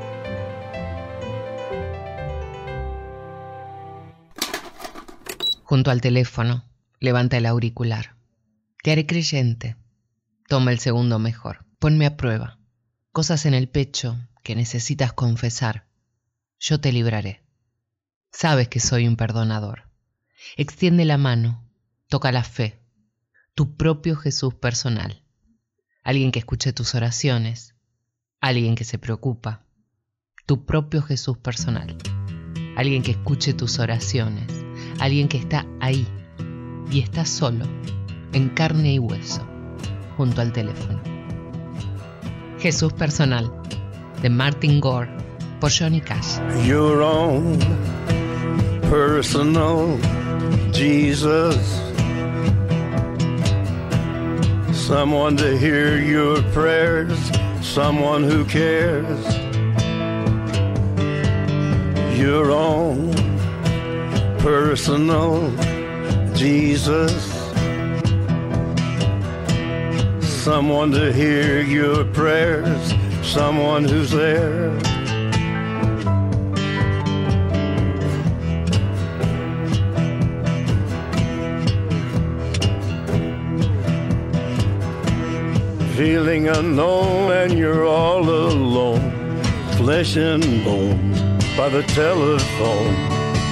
Junto al teléfono, levanta el auricular. Te haré creyente. Toma el segundo mejor. Ponme a prueba. Cosas en el pecho que necesitas confesar. Yo te libraré. Sabes que soy un perdonador. Extiende la mano. Toca la fe. Tu propio Jesús personal. Alguien que escuche tus oraciones. Alguien que se preocupa. Tu propio Jesús personal. Alguien que escuche tus oraciones alguien que está ahí y está solo, en carne y hueso, junto al teléfono. Jesús personal, de Martin Gore, por Johnny Cash. Your own personal Jesus. Someone to hear your prayers, someone who cares. Your own personal Jesus. Someone to hear your prayers, someone who's there. Feeling unknown and you're all alone, flesh and bone by the telephone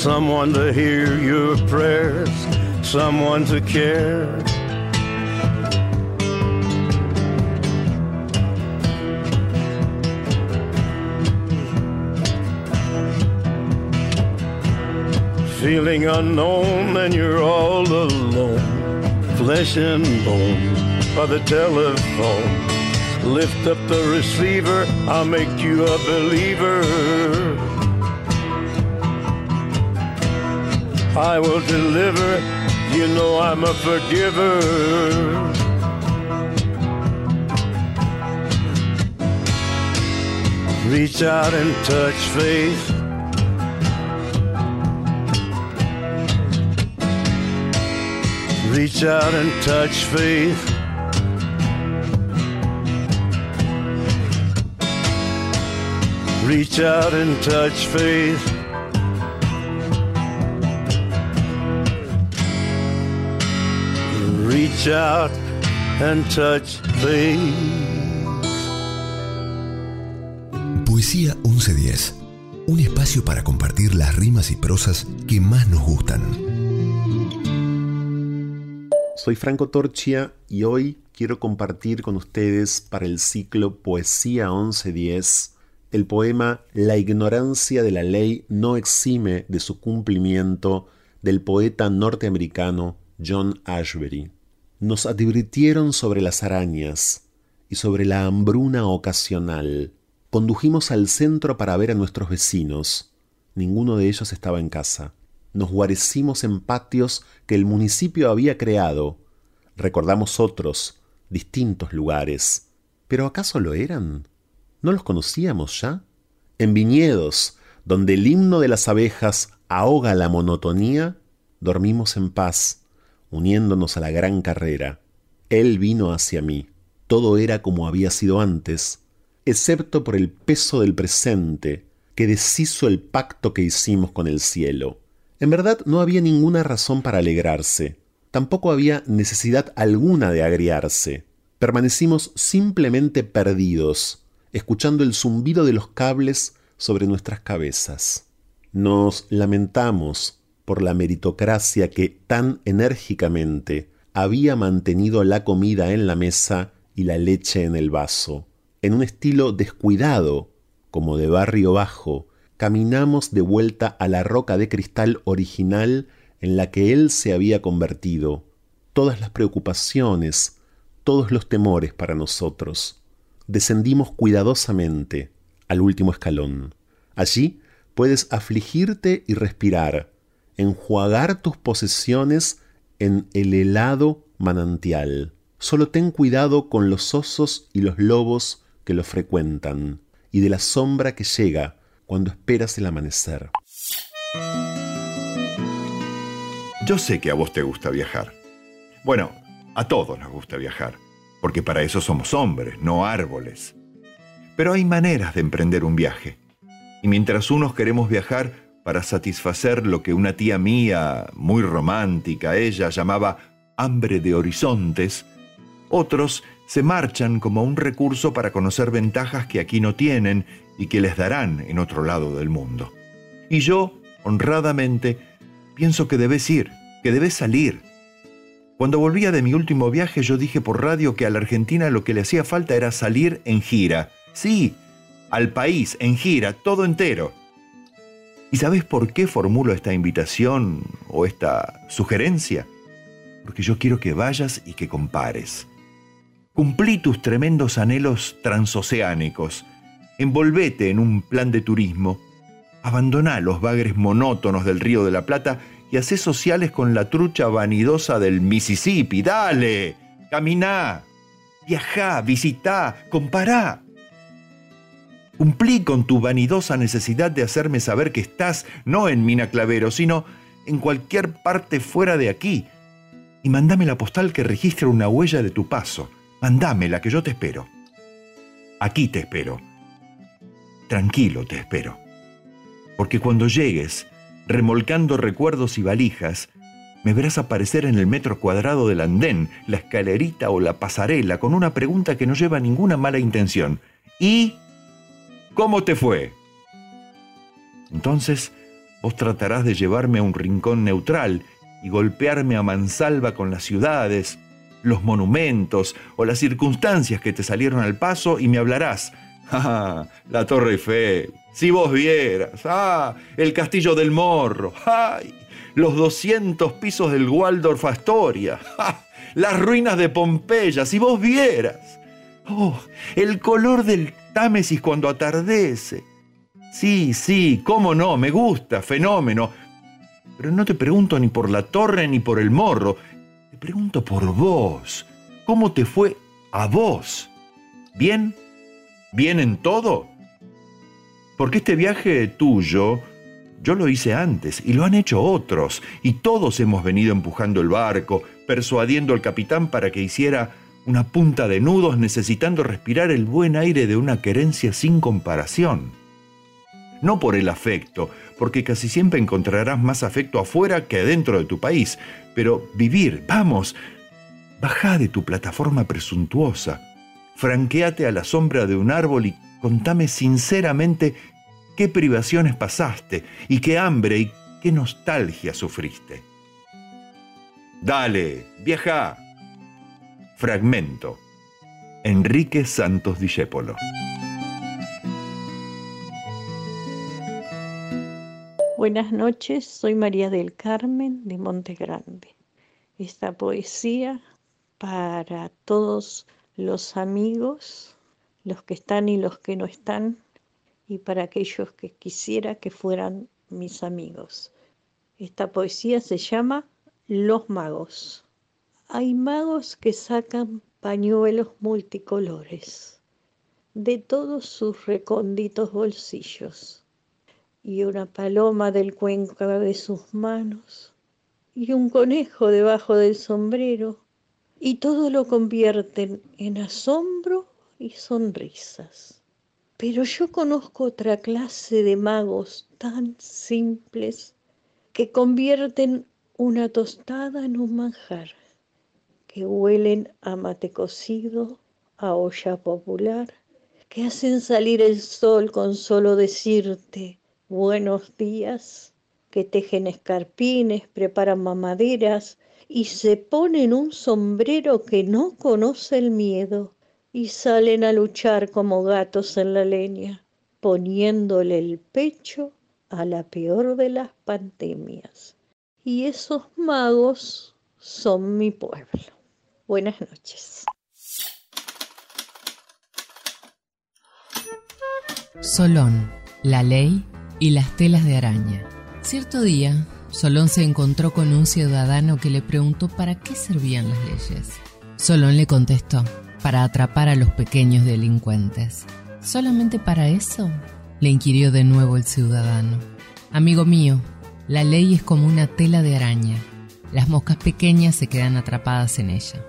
Someone to hear your prayers, someone to care. Feeling unknown and you're all alone, flesh and bone by the telephone. Lift up the receiver, I'll make you a believer. I will deliver, you know I'm a forgiver. Reach out and touch faith. Reach out and touch faith. Reach out and touch faith. Reach out and touch faith. Poesía 1110. Un espacio para compartir las rimas y prosas que más nos gustan. Soy Franco Torchia y hoy quiero compartir con ustedes para el ciclo Poesía 1110 el poema La ignorancia de la ley no exime de su cumplimiento del poeta norteamericano John Ashbery. Nos advirtieron sobre las arañas y sobre la hambruna ocasional. Condujimos al centro para ver a nuestros vecinos. Ninguno de ellos estaba en casa. Nos guarecimos en patios que el municipio había creado. Recordamos otros, distintos lugares. ¿Pero acaso lo eran? ¿No los conocíamos ya? En viñedos, donde el himno de las abejas ahoga la monotonía, dormimos en paz, uniéndonos a la gran carrera. Él vino hacia mí. Todo era como había sido antes, excepto por el peso del presente que deshizo el pacto que hicimos con el cielo. En verdad no había ninguna razón para alegrarse, tampoco había necesidad alguna de agriarse. Permanecimos simplemente perdidos, escuchando el zumbido de los cables sobre nuestras cabezas. Nos lamentamos por la meritocracia que tan enérgicamente había mantenido la comida en la mesa y la leche en el vaso. En un estilo descuidado, como de barrio bajo, caminamos de vuelta a la roca de cristal original en la que él se había convertido. Todas las preocupaciones, todos los temores para nosotros descendimos cuidadosamente al último escalón. Allí puedes afligirte y respirar, enjuagar tus posesiones en el helado manantial. Solo ten cuidado con los osos y los lobos que lo frecuentan, y de la sombra que llega cuando esperas el amanecer. Yo sé que a vos te gusta viajar. Bueno, a todos nos gusta viajar porque para eso somos hombres, no árboles. Pero hay maneras de emprender un viaje. Y mientras unos queremos viajar para satisfacer lo que una tía mía, muy romántica, ella llamaba hambre de horizontes, otros se marchan como un recurso para conocer ventajas que aquí no tienen y que les darán en otro lado del mundo. Y yo, honradamente, pienso que debes ir, que debes salir, cuando volvía de mi último viaje yo dije por radio que a la Argentina lo que le hacía falta era salir en gira. Sí, al país, en gira, todo entero. ¿Y sabes por qué formulo esta invitación o esta sugerencia? Porque yo quiero que vayas y que compares. Cumplí tus tremendos anhelos transoceánicos. Envolvete en un plan de turismo. Abandoná los bagres monótonos del Río de la Plata y hacé sociales con la trucha vanidosa del Mississippi. Dale, caminá, viajá, visitá, compará. Cumplí con tu vanidosa necesidad de hacerme saber que estás no en Mina Clavero, sino en cualquier parte fuera de aquí. Y mandame la postal que registre una huella de tu paso. Mandámela, que yo te espero. Aquí te espero. Tranquilo te espero. Porque cuando llegues, remolcando recuerdos y valijas, me verás aparecer en el metro cuadrado del andén, la escalerita o la pasarela, con una pregunta que no lleva ninguna mala intención. ¿Y cómo te fue? Entonces, vos tratarás de llevarme a un rincón neutral y golpearme a mansalva con las ciudades, los monumentos o las circunstancias que te salieron al paso y me hablarás. [laughs] ¡Ah! La Torre Eiffel. Si vos vieras. ¡Ah! El Castillo del Morro. ¡Ay! Los 200 pisos del Waldorf Astoria. [laughs] ¡Ah! Las ruinas de Pompeya. Si vos vieras. ¡Oh! El color del Támesis cuando atardece. Sí, sí, cómo no, me gusta, fenómeno. Pero no te pregunto ni por la torre ni por el morro. Te pregunto por vos. ¿Cómo te fue a vos? ¿Bien? ¿Bien en todo? Porque este viaje tuyo, yo lo hice antes y lo han hecho otros, y todos hemos venido empujando el barco, persuadiendo al capitán para que hiciera una punta de nudos necesitando respirar el buen aire de una querencia sin comparación. No por el afecto, porque casi siempre encontrarás más afecto afuera que dentro de tu país, pero vivir, vamos, baja de tu plataforma presuntuosa, franqueate a la sombra de un árbol y contame sinceramente qué privaciones pasaste y qué hambre y qué nostalgia sufriste. Dale, viaja. Fragmento. Enrique Santos Discépolo. Buenas noches, soy María del Carmen de Monte Grande. Esta poesía para todos los amigos, los que están y los que no están, y para aquellos que quisiera que fueran mis amigos. Esta poesía se llama Los magos. Hay magos que sacan pañuelos multicolores de todos sus recónditos bolsillos y una paloma del cuenco de sus manos y un conejo debajo del sombrero y todo lo convierten en asombro y sonrisas. Pero yo conozco otra clase de magos tan simples que convierten una tostada en un manjar que huelen a mate cocido, a olla popular, que hacen salir el sol con solo decirte buenos días, que tejen escarpines, preparan mamaderas y se ponen un sombrero que no conoce el miedo y salen a luchar como gatos en la leña, poniéndole el pecho a la peor de las pandemias. Y esos magos son mi pueblo. Buenas noches. Solón, la ley y las telas de araña. Cierto día, Solón se encontró con un ciudadano que le preguntó para qué servían las leyes. Solón le contestó, para atrapar a los pequeños delincuentes. ¿Solamente para eso? le inquirió de nuevo el ciudadano. Amigo mío, la ley es como una tela de araña. Las moscas pequeñas se quedan atrapadas en ella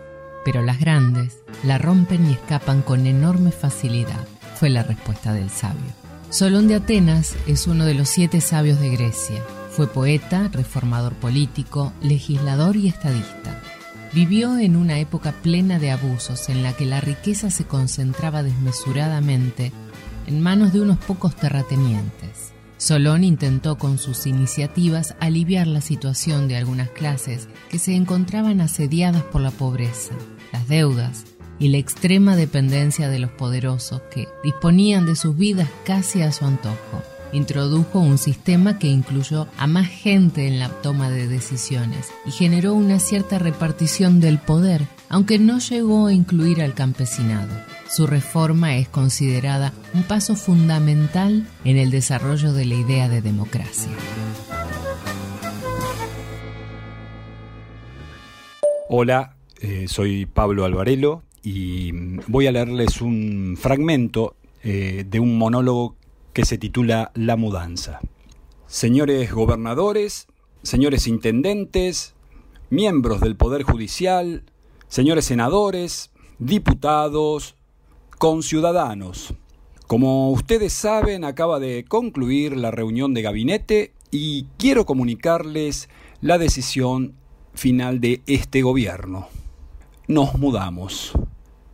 pero las grandes la rompen y escapan con enorme facilidad, fue la respuesta del sabio. Solón de Atenas es uno de los siete sabios de Grecia. Fue poeta, reformador político, legislador y estadista. Vivió en una época plena de abusos en la que la riqueza se concentraba desmesuradamente en manos de unos pocos terratenientes. Solón intentó con sus iniciativas aliviar la situación de algunas clases que se encontraban asediadas por la pobreza, las deudas y la extrema dependencia de los poderosos que disponían de sus vidas casi a su antojo. Introdujo un sistema que incluyó a más gente en la toma de decisiones y generó una cierta repartición del poder, aunque no llegó a incluir al campesinado. Su reforma es considerada un paso fundamental en el desarrollo de la idea de democracia. Hola, eh, soy Pablo Alvarelo y voy a leerles un fragmento eh, de un monólogo que se titula La mudanza. Señores gobernadores, señores intendentes, miembros del Poder Judicial, señores senadores, diputados, conciudadanos. Como ustedes saben, acaba de concluir la reunión de gabinete y quiero comunicarles la decisión final de este gobierno. Nos mudamos.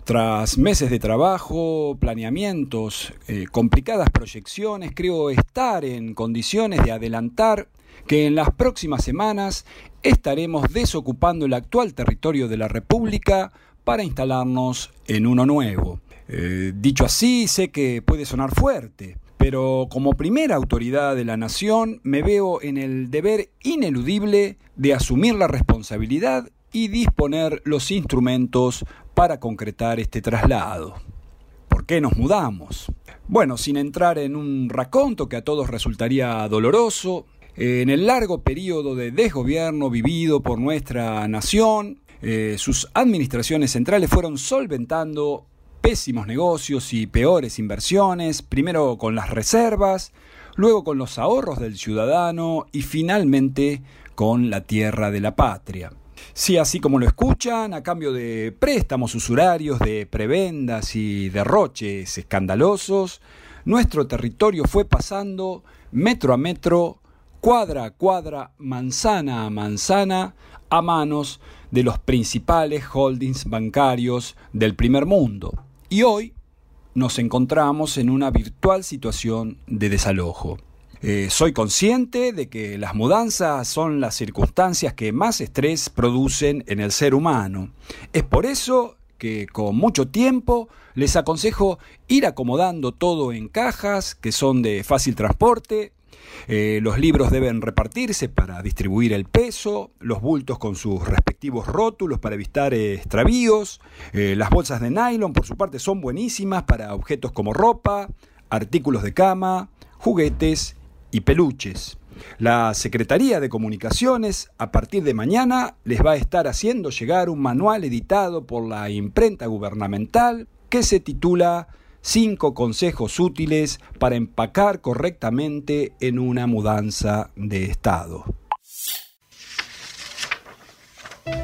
Tras meses de trabajo, planeamientos, eh, complicadas proyecciones, creo estar en condiciones de adelantar que en las próximas semanas estaremos desocupando el actual territorio de la República para instalarnos en uno nuevo. Eh, dicho así, sé que puede sonar fuerte, pero como primera autoridad de la nación me veo en el deber ineludible de asumir la responsabilidad y disponer los instrumentos para concretar este traslado. ¿Por qué nos mudamos? Bueno, sin entrar en un raconto que a todos resultaría doloroso, en el largo periodo de desgobierno vivido por nuestra nación, eh, sus administraciones centrales fueron solventando pésimos negocios y peores inversiones, primero con las reservas, luego con los ahorros del ciudadano y finalmente con la tierra de la patria. Sí, así como lo escuchan, a cambio de préstamos usurarios, de prebendas y derroches escandalosos, nuestro territorio fue pasando metro a metro, cuadra a cuadra, manzana a manzana, a manos de los principales holdings bancarios del primer mundo. Y hoy nos encontramos en una virtual situación de desalojo. Eh, soy consciente de que las mudanzas son las circunstancias que más estrés producen en el ser humano. Es por eso que con mucho tiempo les aconsejo ir acomodando todo en cajas que son de fácil transporte. Eh, los libros deben repartirse para distribuir el peso, los bultos con sus respectivos rótulos para evitar extravíos, eh, las bolsas de nylon por su parte son buenísimas para objetos como ropa, artículos de cama, juguetes y peluches. La Secretaría de Comunicaciones a partir de mañana les va a estar haciendo llegar un manual editado por la imprenta gubernamental que se titula Cinco consejos útiles para empacar correctamente en una mudanza de estado.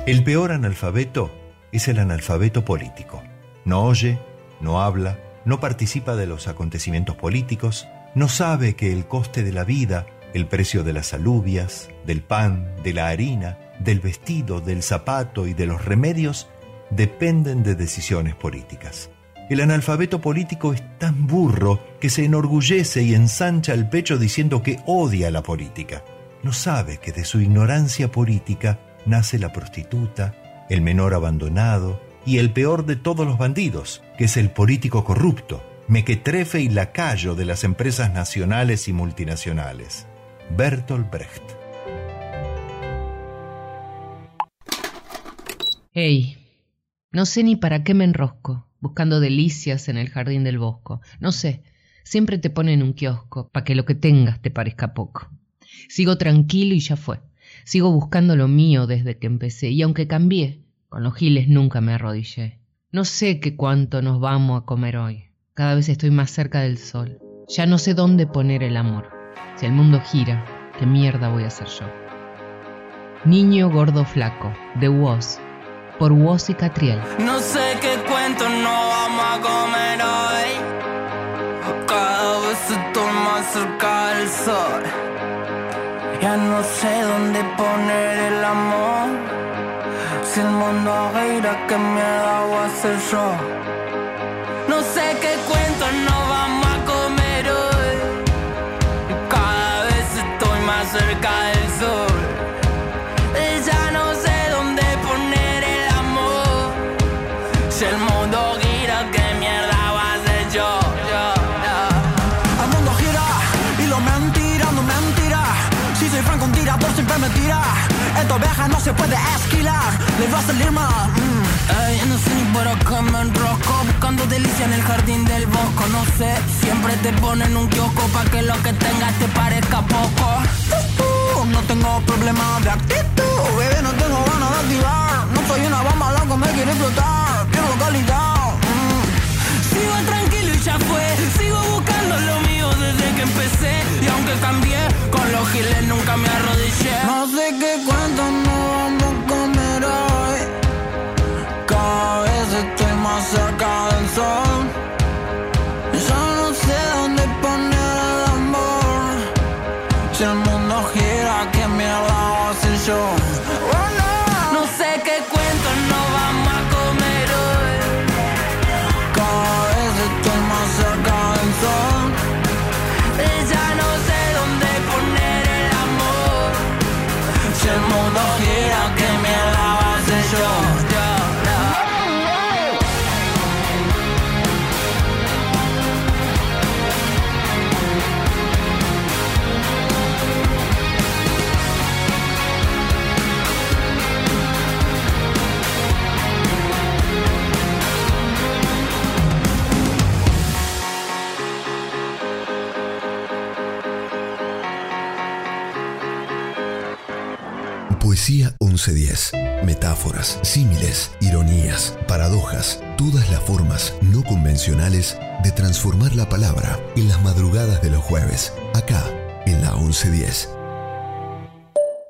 El peor analfabeto es el analfabeto político. No oye, no habla, no participa de los acontecimientos políticos, no sabe que el coste de la vida, el precio de las alubias, del pan, de la harina, del vestido, del zapato y de los remedios dependen de decisiones políticas. El analfabeto político es tan burro que se enorgullece y ensancha el pecho diciendo que odia la política. No sabe que de su ignorancia política nace la prostituta, el menor abandonado y el peor de todos los bandidos, que es el político corrupto, mequetrefe y lacayo de las empresas nacionales y multinacionales. Bertolt Brecht. Hey, no sé ni para qué me enrosco, buscando delicias en el jardín del bosco. No sé, siempre te ponen un kiosco, para que lo que tengas te parezca poco. Sigo tranquilo y ya fue. Sigo buscando lo mío desde que empecé, y aunque cambié, con los giles nunca me arrodillé. No sé qué cuánto nos vamos a comer hoy. Cada vez estoy más cerca del sol. Ya no sé dónde poner el amor. Si el mundo gira, ¿qué mierda voy a hacer yo? Niño gordo flaco, de Woz, No sé qué cuento no vamos a comer hoy. Cada vez estoy más cerca del sol. Ya no sé dónde poner el amor. Si el mundo gira, ¿qué mierda voy a hacer yo? No sé qué cuento no vamos a comer hoy. Cada vez estoy más cerca del sol. Viaja, no se puede esquilar. Le va a salir mal. mm. No sé ni por acá me enrosco Buscando delicia en el jardín del bosco No sé, siempre te ponen un kiosco Pa' que lo que tengas te parezca poco Uh, no tengo problema de actitud, bebé, no tengo ganas de activar. No soy una bomba loco, me quiere explotar. Quiero calidad. mm. Sigo tranquilo y ya fue Sigo buscando empecé Y aunque cambié, con los giles nunca me arrodillé No sé qué cuento no vamos a comer hoy. Cada vez estoy más cerca del sol. Ya no sé dónde poner el amor. Si el mundo gira, ¿qué mierda va a ser yo? Poesía 1110. Metáforas, símiles, ironías, paradojas, todas las formas no convencionales de transformar la palabra en las madrugadas de los jueves, acá en la 1110.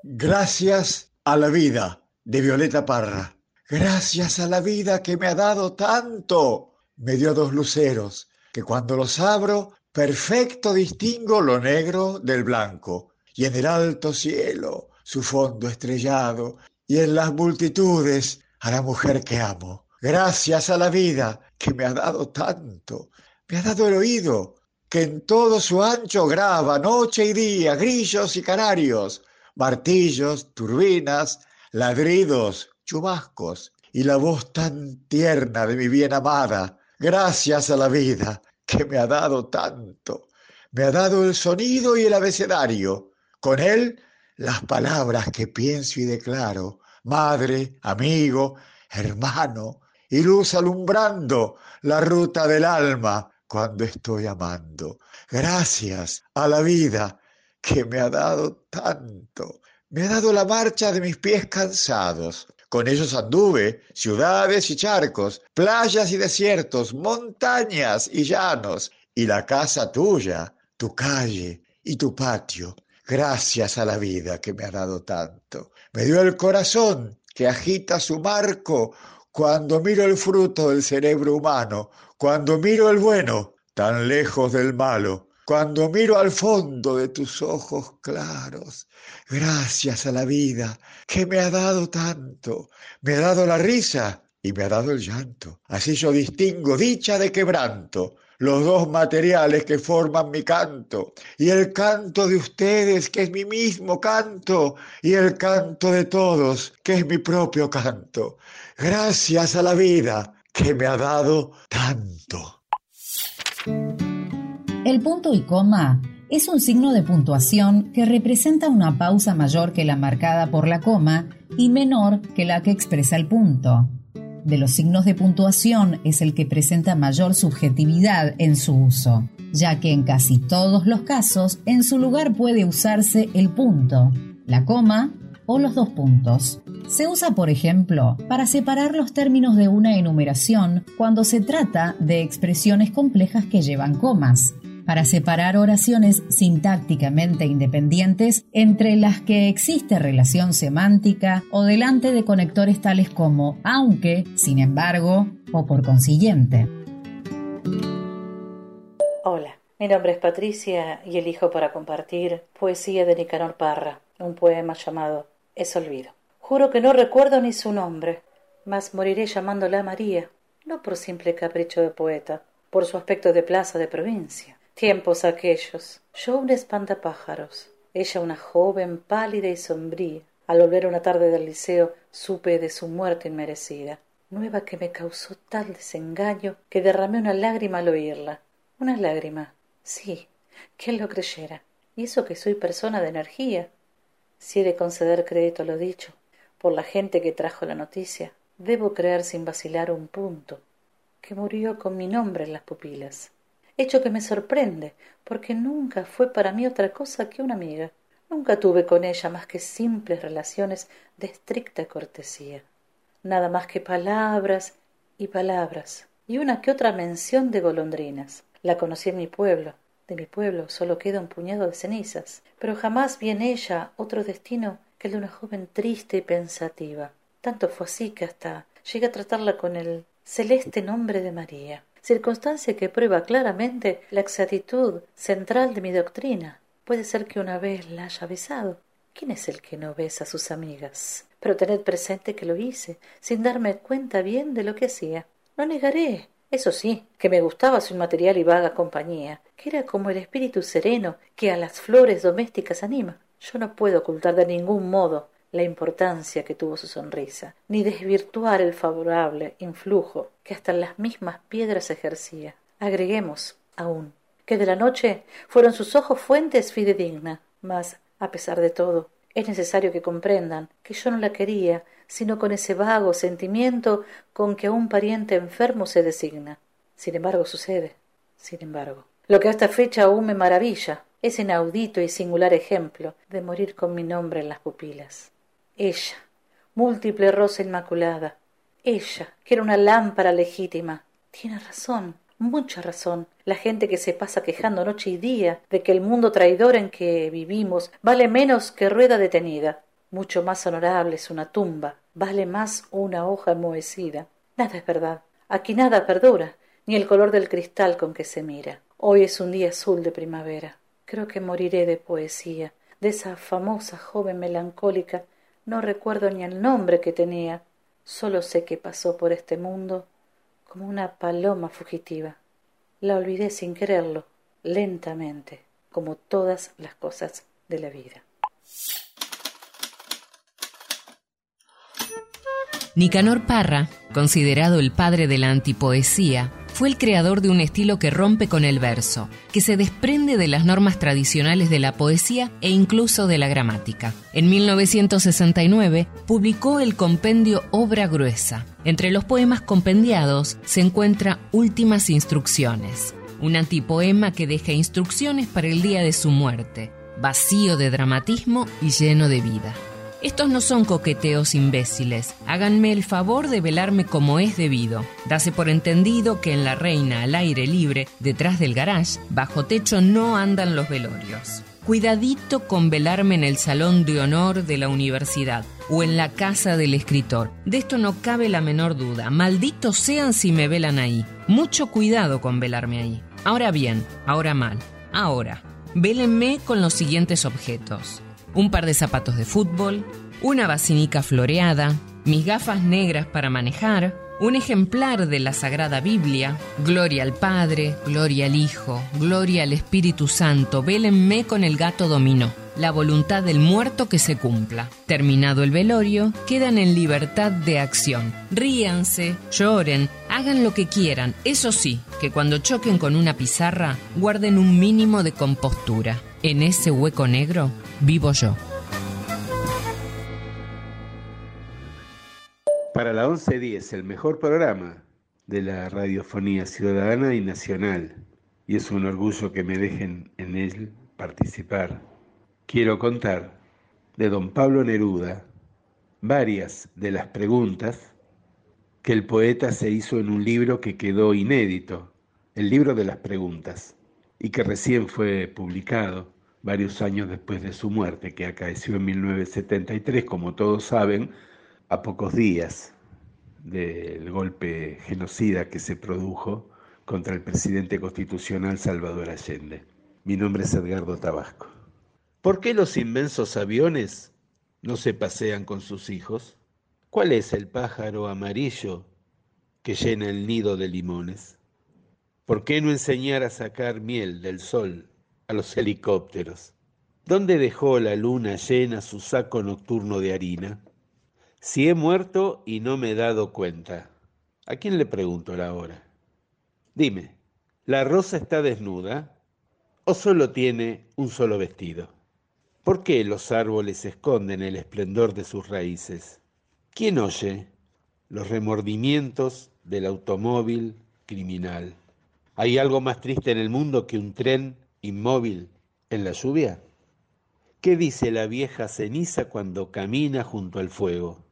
Gracias a la vida de Violeta Parra. Gracias a la vida que me ha dado tanto. Me dio dos luceros que cuando los abro, perfecto distingo lo negro del blanco. Y en el alto cielo, su fondo estrellado. Y en las multitudes, a la mujer que amo. Gracias a la vida que me ha dado tanto. Me ha dado el oído que en todo su ancho graba noche y día grillos y canarios, martillos, turbinas, ladridos, chubascos y la voz tan tierna de mi bien amada. Gracias a la vida que me ha dado tanto. Me ha dado el sonido y el abecedario. Con él las palabras que pienso y declaro. Madre, amigo, hermano, y luz alumbrando la ruta del alma cuando estoy amando. Gracias a la vida que me ha dado tanto. Me ha dado la marcha de mis pies cansados. Con ellos anduve ciudades y charcos, playas y desiertos, montañas y llanos, y la casa tuya, tu calle y tu patio. Gracias a la vida que me ha dado tanto. Me dio el corazón que agita su marco cuando miro el fruto del cerebro humano, cuando miro el bueno tan lejos del malo, cuando miro al fondo de tus ojos claros. Gracias a la vida que me ha dado tanto. Me ha dado la risa y me ha dado el llanto. Así yo distingo dicha de quebranto, los dos materiales que forman mi canto, y el canto de ustedes, que es mi mismo canto, y el canto de todos, que es mi propio canto. Gracias a la vida que me ha dado tanto. El punto y coma es un signo de puntuación que representa una pausa mayor que la marcada por la coma y menor que la que expresa el punto. De los signos de puntuación es el que presenta mayor subjetividad en su uso, ya que en casi todos los casos en su lugar puede usarse el punto, la coma o los dos puntos. Se usa, por ejemplo, para separar los términos de una enumeración cuando se trata de expresiones complejas que llevan comas, para separar oraciones sintácticamente independientes entre las que existe relación semántica o delante de conectores tales como aunque, sin embargo o por consiguiente. Hola, mi nombre es Patricia y elijo para compartir poesía de Nicanor Parra, un poema llamado Es olvido. Juro que no recuerdo ni su nombre, mas moriré llamándola María, no por simple capricho de poeta, por su aspecto de plaza de provincia. Tiempos aquellos. Yo un espantapájaros, ella una joven pálida y sombría. Al volver una tarde del liceo supe de su muerte inmerecida, nueva que me causó tal desengaño que derramé una lágrima al oírla. Una lágrima. Sí, ¿quién lo creyera? Y eso que soy persona de energía. Si he de conceder crédito a lo dicho, por la gente que trajo la noticia, debo creer sin vacilar un punto, que murió con mi nombre en las pupilas hecho que me sorprende, porque nunca fue para mí otra cosa que una amiga. Nunca tuve con ella más que simples relaciones de estricta cortesía. Nada más que palabras y palabras, y una que otra mención de golondrinas. La conocí en mi pueblo. De mi pueblo solo queda un puñado de cenizas, pero jamás vi en ella otro destino que el de una joven triste y pensativa. Tanto fue así que hasta llegué a tratarla con el celeste nombre de María, circunstancia que prueba claramente la exactitud central de mi doctrina. Puede ser que una vez la haya besado. ¿Quién es el que no besa a sus amigas? Pero tened presente que lo hice, sin darme cuenta bien de lo que hacía. No negaré, eso sí, que me gustaba su inmaterial y vaga compañía, que era como el espíritu sereno que a las flores domésticas anima. Yo no puedo ocultar de ningún modo la importancia que tuvo su sonrisa, ni desvirtuar el favorable influjo que hasta las mismas piedras ejercía. Agreguemos, aún, que de la noche fueron sus ojos fuentes fidedigna, mas, a pesar de todo, es necesario que comprendan que yo no la quería, sino con ese vago sentimiento con que a un pariente enfermo se designa. Sin embargo, sucede. Sin embargo. Lo que a esta fecha aún me maravilla, ese inaudito y singular ejemplo de morir con mi nombre en las pupilas. Ella, múltiple rosa inmaculada, ella, que era una lámpara legítima. Tiene razón, mucha razón, la gente que se pasa quejando noche y día de que el mundo traidor en que vivimos vale menos que rueda detenida. Mucho más honorable es una tumba, vale más una hoja enmohecida. Nada es verdad, aquí nada perdura, ni el color del cristal con que se mira. Hoy es un día azul de primavera. Creo que moriré de poesía, de esa famosa joven melancólica. No recuerdo ni el nombre que tenía, solo sé que pasó por este mundo como una paloma fugitiva. La olvidé sin quererlo, lentamente, como todas las cosas de la vida. Nicanor Parra, considerado el padre de la antipoesía, fue el creador de un estilo que rompe con el verso, que se desprende de las normas tradicionales de la poesía e incluso de la gramática. En 1969 publicó el compendio Obra Gruesa. Entre los poemas compendiados se encuentra Últimas Instrucciones, un antipoema que deja instrucciones para el día de su muerte, vacío de dramatismo y lleno de vida. Estos no son coqueteos imbéciles. Háganme el favor de velarme como es debido. Dase por entendido que en la reina al aire libre, detrás del garage, bajo techo no andan los velorios. Cuidadito con velarme en el salón de honor de la universidad o en la casa del escritor. De esto no cabe la menor duda. Malditos sean si me velan ahí. Mucho cuidado con velarme ahí. Ahora bien, ahora mal. Ahora, vélenme con los siguientes objetos un par de zapatos de fútbol, una basinica floreada, mis gafas negras para manejar, un ejemplar de la Sagrada Biblia, Gloria al Padre, Gloria al Hijo, Gloria al Espíritu Santo, vélenme con el gato dominó, la voluntad del muerto que se cumpla. Terminado el velorio, quedan en libertad de acción. Ríanse, lloren, hagan lo que quieran, eso sí, que cuando choquen con una pizarra, guarden un mínimo de compostura. En ese hueco negro vivo yo. Para la 1110, el mejor programa de la radiofonía ciudadana y nacional, y es un orgullo que me dejen en él participar. Quiero contar de don Pablo Neruda varias de las preguntas que el poeta se hizo en un libro que quedó inédito, el libro de las preguntas, y que recién fue publicado varios años después de su muerte, que acaeció en 1973, como todos saben, a pocos días del golpe genocida que se produjo contra el presidente constitucional Salvador Allende. Mi nombre es Edgardo Tabasco. ¿Por qué los inmensos aviones no se pasean con sus hijos? ¿Cuál es el pájaro amarillo que llena el nido de limones? ¿Por qué no enseñar a sacar miel del sol los helicópteros. ¿Dónde dejó la luna llena su saco nocturno de harina? Si he muerto y no me he dado cuenta, ¿a quién le pregunto la hora? Dime, ¿la rosa está desnuda o solo tiene un solo vestido? ¿Por qué los árboles esconden el esplendor de sus raíces? ¿Quién oye los remordimientos del automóvil criminal? ¿Hay algo más triste en el mundo que un tren inmóvil en la lluvia? ¿Qué dice la vieja ceniza cuando camina junto al fuego?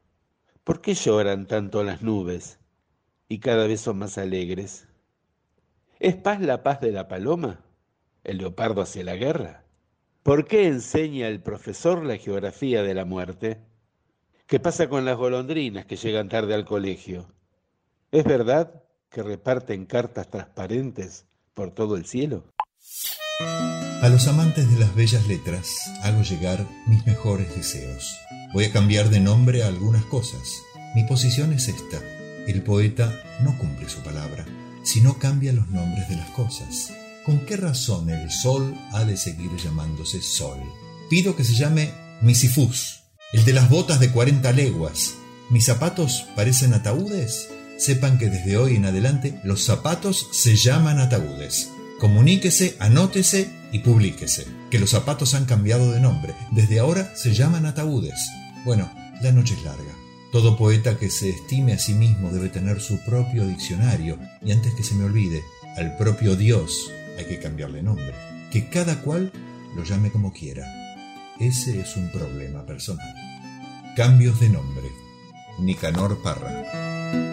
¿Por qué lloran tanto las nubes y cada vez son más alegres? ¿Es paz la paz de la paloma? ¿El leopardo hacia la guerra? ¿Por qué enseña el profesor la geografía de la muerte? ¿Qué pasa con las golondrinas que llegan tarde al colegio? ¿Es verdad que reparten cartas transparentes por todo el cielo? A los amantes de las bellas letras hago llegar mis mejores deseos. Voy a cambiar de nombre a algunas cosas. Mi posición es esta. El poeta no cumple su palabra, sino cambia los nombres de las cosas. ¿Con qué razón el sol ha de seguir llamándose sol? Pido que se llame Misifus, el de las botas de 40 leguas. ¿Mis zapatos parecen ataúdes? Sepan que desde hoy en adelante los zapatos se llaman ataúdes. Comuníquese, anótese y publíquese, que los zapatos han cambiado de nombre. Desde ahora se llaman ataúdes. Bueno, la noche es larga. Todo poeta que se estime a sí mismo debe tener su propio diccionario y antes que se me olvide, al propio Dios hay que cambiarle nombre. Que cada cual lo llame como quiera. Ese es un problema personal. Cambios de nombre. Nicanor Parra.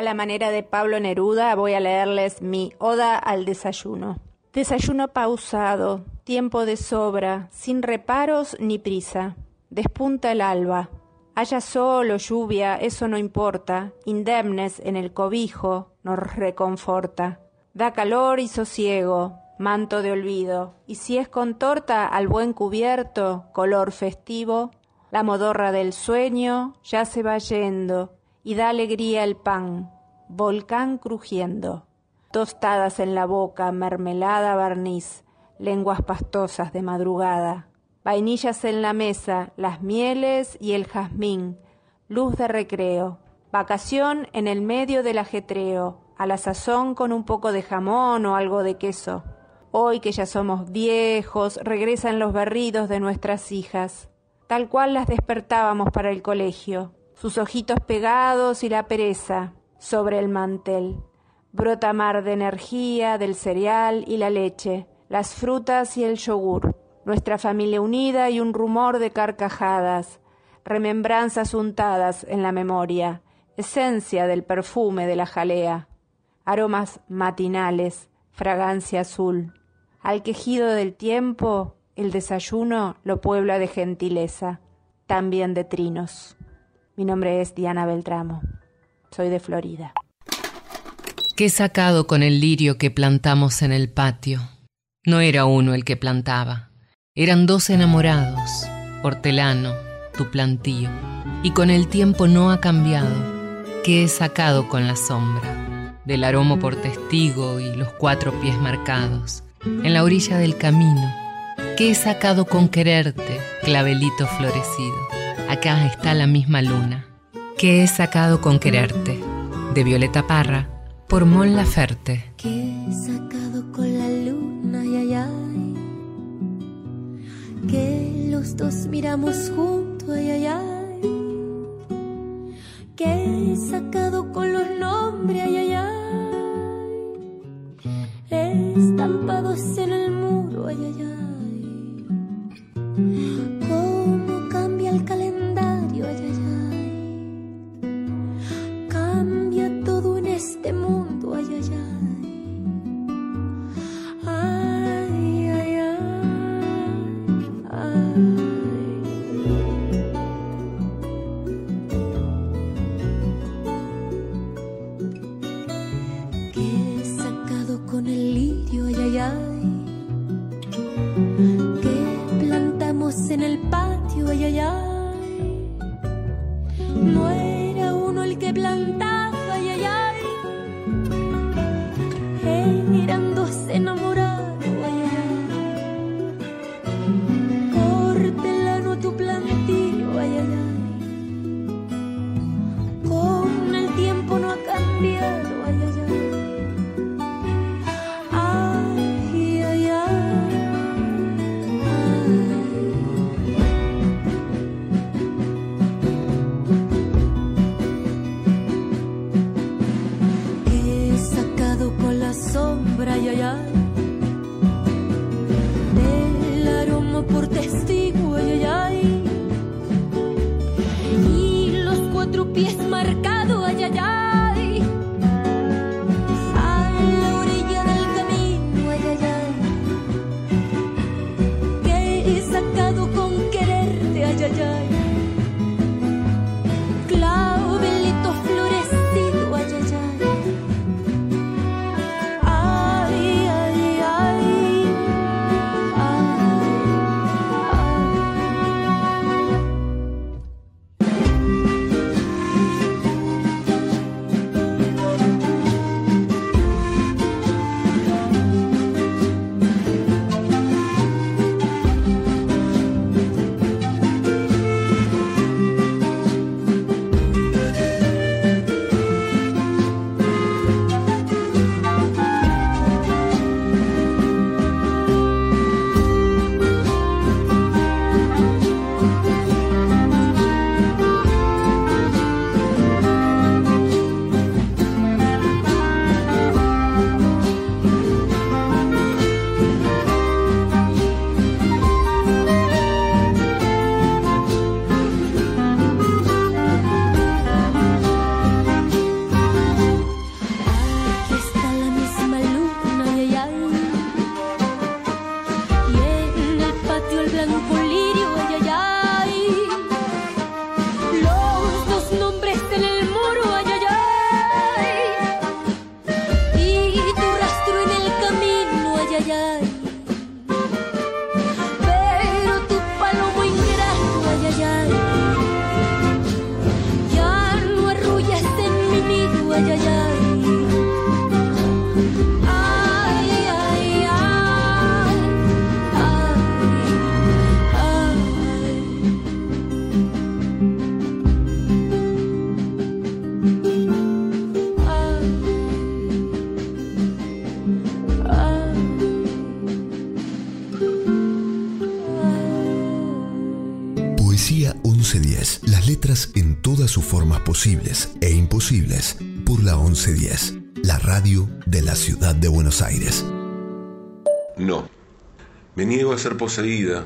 A la manera de Pablo Neruda voy a leerles mi Oda al desayuno. Desayuno pausado, tiempo de sobra, sin reparos ni prisa. Despunta el alba. Haya sol o lluvia, eso no importa. Indemnes en el cobijo nos reconforta. Da calor y sosiego, manto de olvido. Y si es con torta al buen cubierto, color festivo, la modorra del sueño ya se va yendo y da alegría el pan, volcán crujiendo. Tostadas en la boca, mermelada barniz, lenguas pastosas de madrugada. Vainillas en la mesa, las mieles y el jazmín, luz de recreo. Vacación en el medio del ajetreo, a la sazón con un poco de jamón o algo de queso. Hoy que ya somos viejos, regresan los berridos de nuestras hijas, tal cual las despertábamos para el colegio, sus ojitos pegados y la pereza sobre el mantel. Brota mar de energía del cereal y la leche, las frutas y el yogur, nuestra familia unida y un rumor de carcajadas, remembranzas untadas en la memoria, esencia del perfume de la jalea, aromas matinales, fragancia azul. Al quejido del tiempo, el desayuno lo puebla de gentileza, también de trinos. Mi nombre es Diana Beltramo. Soy de Florida. ¿Qué he sacado con el lirio que plantamos en el patio? No era uno el que plantaba, eran dos enamorados, hortelano, tu plantío, y con el tiempo no ha cambiado. ¿Qué he sacado con la sombra? Del aromo por testigo y los cuatro pies marcados, en la orilla del camino. ¿Qué he sacado con quererte, clavelito florecido? Acá está la misma luna. ¿Qué he sacado con quererte? De Violeta Parra, por Mon Laferte. ¿Qué he sacado con la luna? Ay, ay. Que los dos miramos juntos, ay, ay, ay. Que he sacado con los nombres, ay, ay, ay. Estampados en el muro, ay, ay, ay. la radio de la ciudad de Buenos Aires. No, me niego a ser poseída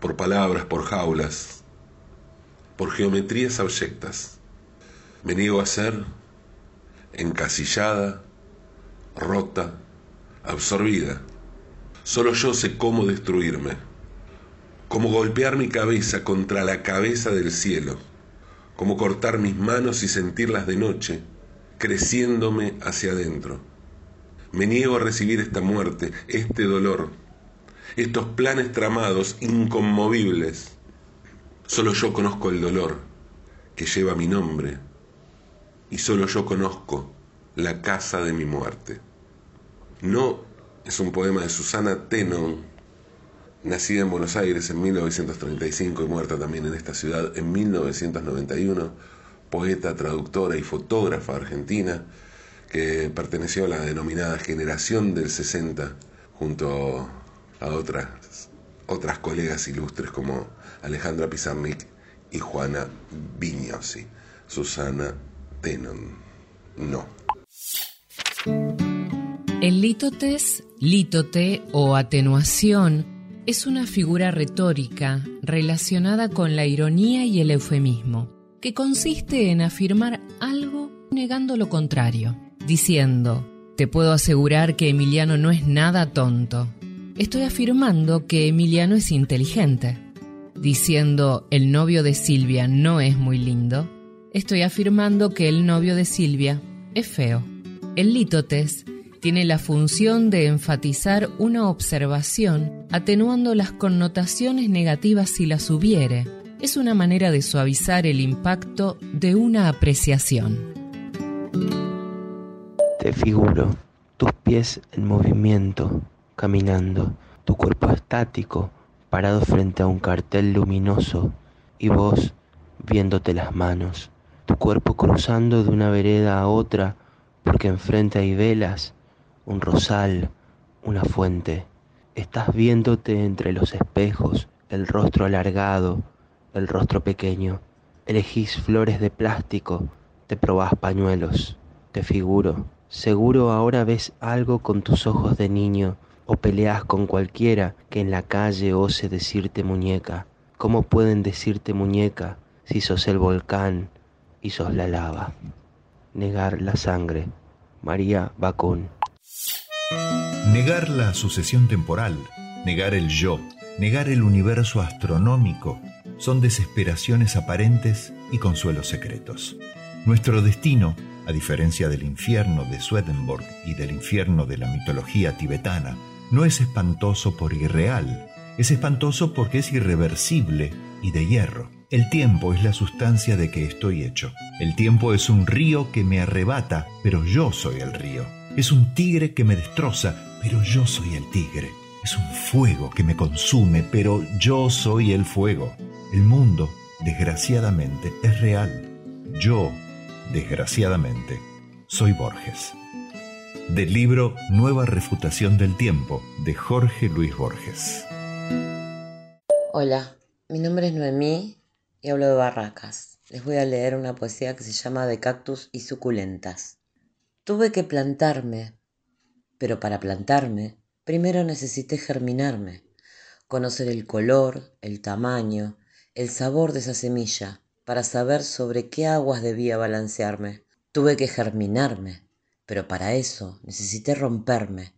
por palabras, por jaulas, por geometrías abyectas. Me niego a ser encasillada, rota, absorbida. Solo yo sé cómo destruirme, cómo golpear mi cabeza contra la cabeza del cielo, cómo cortar mis manos y sentirlas de noche creciéndome hacia adentro. Me niego a recibir esta muerte, este dolor, estos planes tramados, inconmovibles. Solo yo conozco el dolor que lleva mi nombre y solo yo conozco la casa de mi muerte. No es un poema de Susana Tenon, nacida en Buenos Aires en 1935 y muerta también en esta ciudad en 1991, poeta, traductora y fotógrafa argentina que perteneció a la denominada generación del 60 junto a otras, otras colegas ilustres como Alejandra Pizarnik y Juana Vignosi. Susana Tenon, no. El lítotes, lítote o atenuación es una figura retórica relacionada con la ironía y el eufemismo, que consiste en afirmar algo negando lo contrario, diciendo, te puedo asegurar que Emiliano no es nada tonto. Estoy afirmando que Emiliano es inteligente. Diciendo, el novio de Silvia no es muy lindo, estoy afirmando que el novio de Silvia es feo. El lítotes tiene la función de enfatizar una observación, atenuando las connotaciones negativas si las hubiere. Es una manera de suavizar el impacto de una apreciación. Te figuro, tus pies en movimiento, caminando, tu cuerpo estático, parado frente a un cartel luminoso, y vos viéndote las manos, tu cuerpo cruzando de una vereda a otra, porque enfrente hay velas un rosal, una fuente. Estás viéndote entre los espejos, el rostro alargado, el rostro pequeño. Elegís flores de plástico, te probás pañuelos. Te figuro, seguro ahora ves algo con tus ojos de niño o peleas con cualquiera que en la calle ose decirte muñeca. ¿Cómo pueden decirte muñeca si sos el volcán y sos la lava? Negar la sangre. María Bacún. Negar la sucesión temporal, negar el yo, negar el universo astronómico, son desesperaciones aparentes y consuelos secretos. Nuestro destino, a diferencia del infierno de Swedenborg y del infierno de la mitología tibetana, no es espantoso por irreal, es espantoso porque es irreversible y de hierro. El tiempo es la sustancia de que estoy hecho. El tiempo es un río que me arrebata, pero yo soy el río. Es un tigre que me destroza, pero yo soy el tigre. Es un fuego que me consume, pero yo soy el fuego. El mundo, desgraciadamente, es real. Yo, desgraciadamente, soy Borges. Del libro Nueva Refutación del Tiempo, de Jorge Luis Borges. Hola, mi nombre es Noemí y hablo de Barracas. Les voy a leer una poesía que se llama De cactus y suculentas. Tuve que plantarme, pero para plantarme, primero necesité germinarme, conocer el color, el tamaño, el sabor de esa semilla, para saber sobre qué aguas debía balancearme. Tuve que germinarme, pero para eso necesité romperme,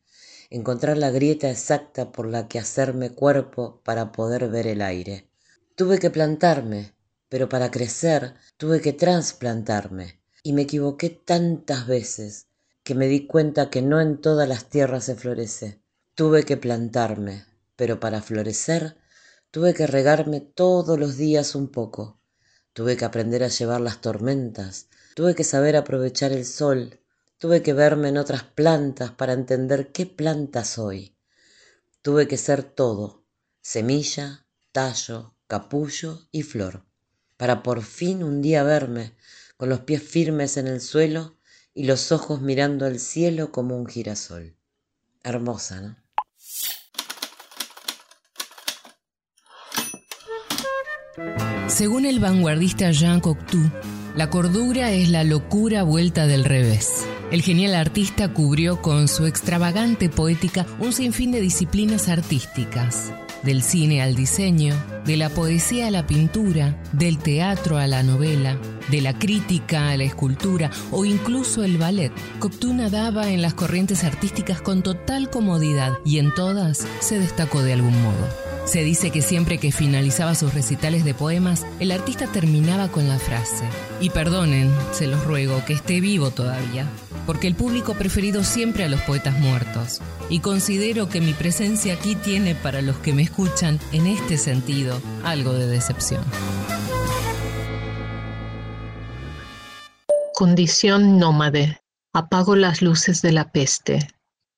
encontrar la grieta exacta por la que hacerme cuerpo para poder ver el aire. Tuve que plantarme, pero para crecer tuve que trasplantarme y me equivoqué tantas veces que me di cuenta que no en todas las tierras se florece. Tuve que plantarme, pero para florecer tuve que regarme todos los días un poco. Tuve que aprender a llevar las tormentas, tuve que saber aprovechar el sol, tuve que verme en otras plantas para entender qué planta soy. Tuve que ser todo, semilla, tallo, capullo y flor, para por fin un día verme con los pies firmes en el suelo y los ojos mirando al cielo como un girasol. Hermosa, ¿no? Según el vanguardista Jean Cocteau, La cordura es la locura vuelta del revés. El genial artista cubrió con su extravagante poética un sinfín de disciplinas artísticas, del cine al diseño, de la poesía a la pintura, del teatro a la novela, de la crítica a la escultura o incluso el ballet. Cocteau nadaba en las corrientes artísticas con total comodidad y en todas se destacó de algún modo. Se dice que siempre que finalizaba sus recitales de poemas, el artista terminaba con la frase, y perdonen, se los ruego, que esté vivo todavía, porque el público ha preferido siempre a los poetas muertos, y considero que mi presencia aquí tiene para los que me escuchan, en este sentido, algo de decepción. Condición nómade. Apago las luces de la peste.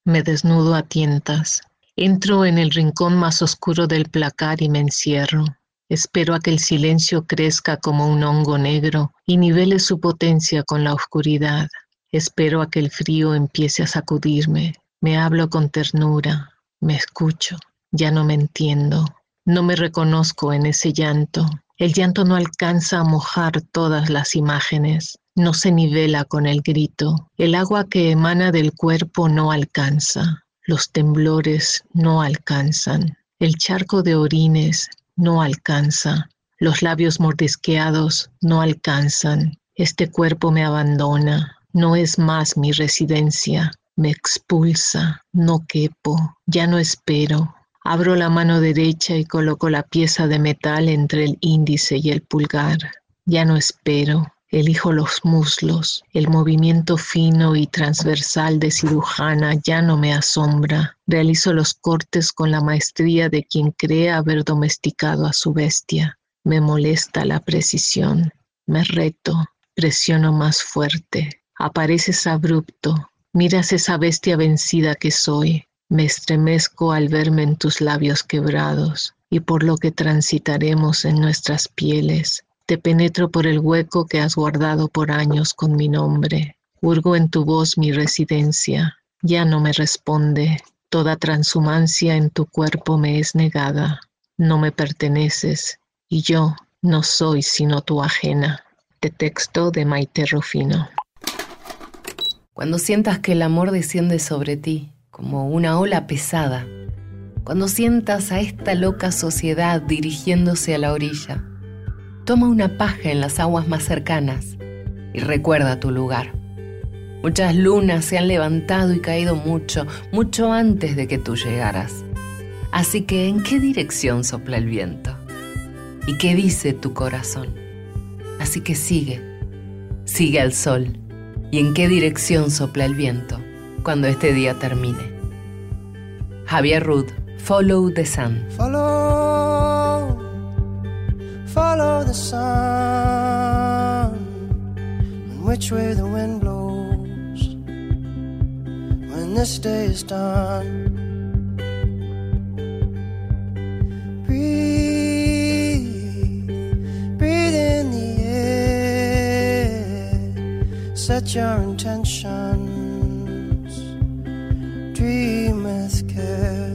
Me desnudo a tientas. Entro en el rincón más oscuro del placar y me encierro. Espero a que el silencio crezca como un hongo negro y nivele su potencia con la oscuridad. Espero a que el frío empiece a sacudirme. Me hablo con ternura. Me escucho. Ya no me entiendo. No me reconozco en ese llanto. El llanto no alcanza a mojar todas las imágenes. No se nivela con el grito. El agua que emana del cuerpo no alcanza. Los temblores no alcanzan. El charco de orines no alcanza. Los labios mordisqueados no alcanzan. Este cuerpo me abandona. No es más mi residencia. Me expulsa. No quepo. Ya no espero. Abro la mano derecha y coloco la pieza de metal entre el índice y el pulgar. Ya no espero. Elijo los muslos. El movimiento fino y transversal de cirujana ya no me asombra. Realizo los cortes con la maestría de quien cree haber domesticado a su bestia. Me molesta la precisión. Me reto. Presiono más fuerte. Apareces abrupto. Miras esa bestia vencida que soy. Me estremezco al verme en tus labios quebrados y por lo que transitaremos en nuestras pieles te penetro por el hueco que has guardado por años con mi nombre. Hurgo en tu voz mi residencia. Ya no me responde. Toda transhumancia en tu cuerpo me es negada. No me perteneces y yo no soy sino tu ajena. De texto de Maite Rufino. Cuando sientas que el amor desciende sobre ti como una ola pesada, cuando sientas a esta loca sociedad dirigiéndose a la orilla, Toma una paja en las aguas más cercanas y recuerda tu lugar. Muchas lunas se han levantado y caído mucho, mucho antes de que tú llegaras. Así que, ¿en qué dirección sopla el viento? ¿Y qué dice tu corazón? Así que sigue, sigue al sol. ¿Y en qué dirección sopla el viento cuando este día termine? Javier Rudd, Follow the Sun. follow the sun and which way the wind blows when this day is done. Breathe, breathe in the air, set your intentions, dream with care.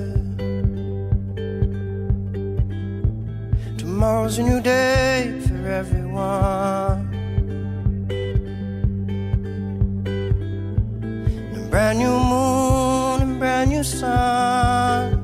Tomorrow's a new day for everyone. A brand new moon and brand new sun.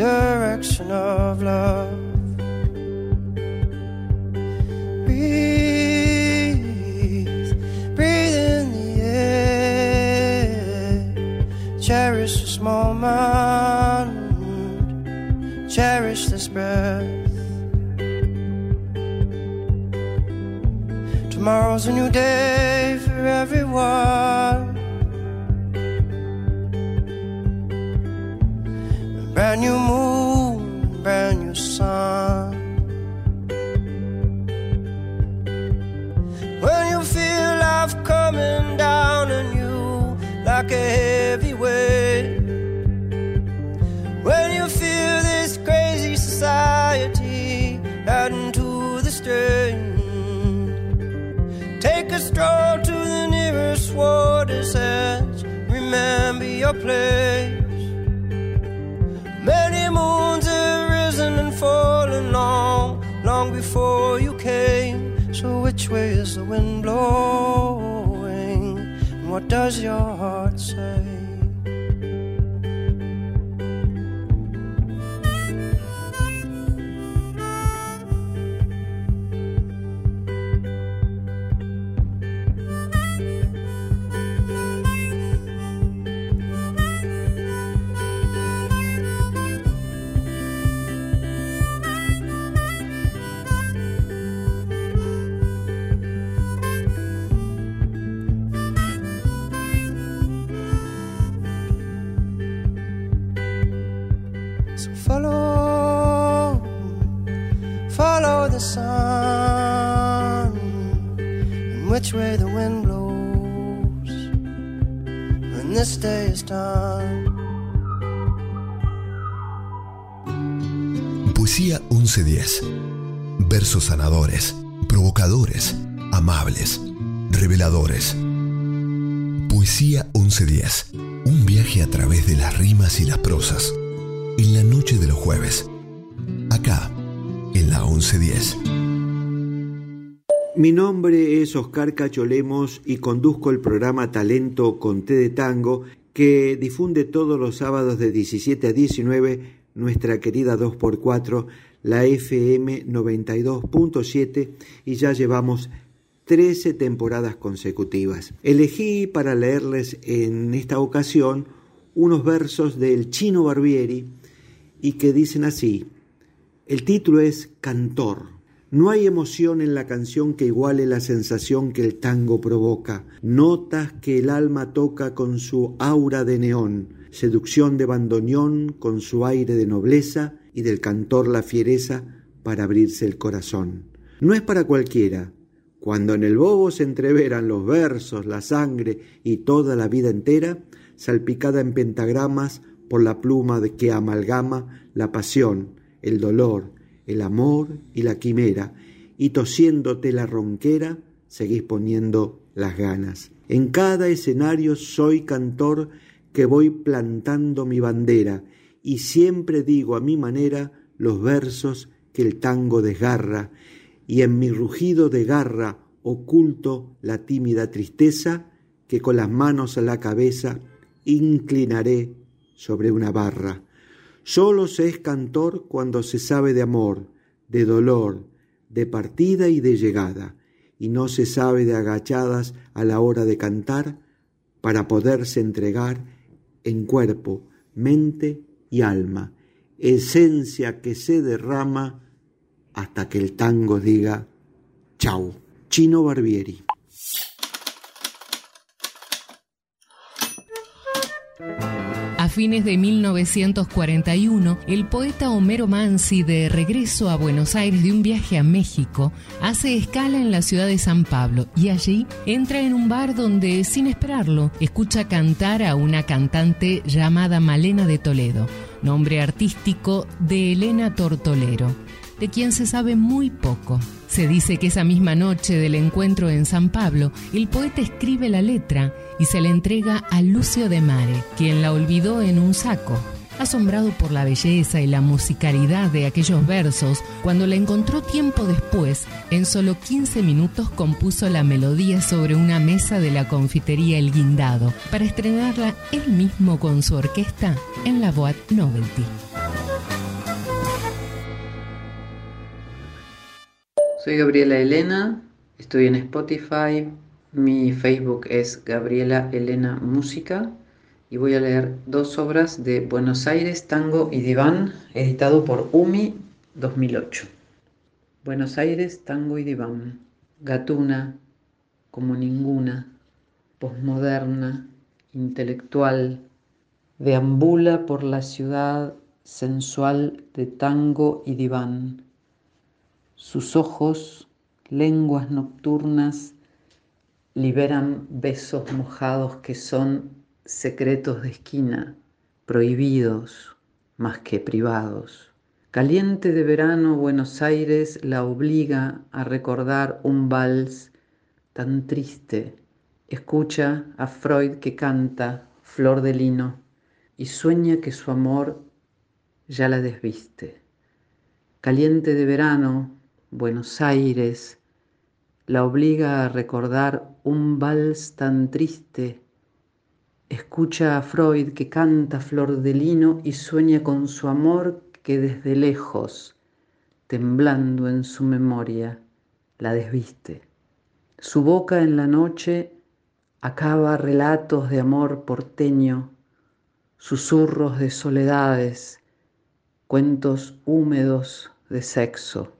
Direction of love. Breathe, breathe in the air, cherish this moment, cherish this breath. Tomorrow's a new day for everyone. brand new moon, brand new sun. When you feel life coming down on you like a heavy weight. When you feel this crazy society adding to the strain, take a stroll to the nearest water's edge. Remember your place. Fallen long, long before you came. So which way is the wind blowing? And what does your heart say? Which way the. Poesía 1110. Versos sanadores, provocadores, amables, reveladores. Poesía 1110. Un viaje a través de las rimas y las prosas. En la noche de los jueves. Acá, en la 1110. Mi nombre es Oscar Cacholemos y conduzco el programa Talento con Té de Tango que difunde todos los sábados de 17 a 19 nuestra querida 2x4, la FM 92.7 y ya llevamos 13 temporadas consecutivas. Elegí para leerles en esta ocasión unos versos del Chino Barbieri y que dicen así. El título es Cantor. No hay emoción en la canción que iguale la sensación que el tango provoca, notas que el alma toca con su aura de neón, seducción de bandoneón con su aire de nobleza y del cantor la fiereza para abrirse el corazón. No es para cualquiera. Cuando en el bobo se entreveran los versos, la sangre y toda la vida entera, salpicada en pentagramas por la pluma de que amalgama la pasión, el dolor, el amor y la quimera, y tosiéndote la ronquera, seguís poniendo las ganas. En cada escenario soy cantor que voy plantando mi bandera, y siempre digo a mi manera los versos que el tango desgarra, y en mi rugido de garra oculto la tímida tristeza que con las manos a la cabeza inclinaré sobre una barra. Solo se es cantor cuando se sabe de amor, de dolor, de partida y de llegada, y no se sabe de agachadas a la hora de cantar para poderse entregar en cuerpo, mente y alma, esencia que se derrama hasta que el tango diga chau. Chino Barbieri. Fines de 1941, el poeta Homero Mansi, de regreso a Buenos Aires de un viaje a México, hace escala en la ciudad de San Pablo y allí entra en un bar donde, sin esperarlo, escucha cantar a una cantante llamada Malena de Toledo, nombre artístico de Elena Tortolero, de quien se sabe muy poco. Se dice que esa misma noche del encuentro en San Pablo, el poeta escribe la letra y se la entrega a Lucio de Mare, quien la olvidó en un saco. Asombrado por la belleza y la musicalidad de aquellos versos, cuando la encontró tiempo después, en solo 15 minutos compuso la melodía sobre una mesa de la confitería El Guindado, para estrenarla él mismo con su orquesta en la Boat Novelty. Soy Gabriela Elena, estoy en Spotify, mi Facebook es Gabriela Elena Música y voy a leer dos obras de Buenos Aires, Tango y Diván, editado por UMI 2008. Buenos Aires, Tango y Diván, gatuna como ninguna, posmoderna, intelectual, deambula por la ciudad sensual de tango y diván. Sus ojos, lenguas nocturnas, liberan besos mojados que son secretos de esquina, prohibidos más que privados. Caliente de verano Buenos Aires la obliga a recordar un vals tan triste. Escucha a Freud que canta Flor de Lino y sueña que su amor ya la desviste. Caliente de verano Buenos Aires la obliga a recordar un vals tan triste Escucha a Freud que canta flor de lino y sueña con su amor que desde lejos, temblando en su memoria, la desviste. Su boca en la noche acaba relatos de amor porteño, susurros de soledades, cuentos húmedos de sexo.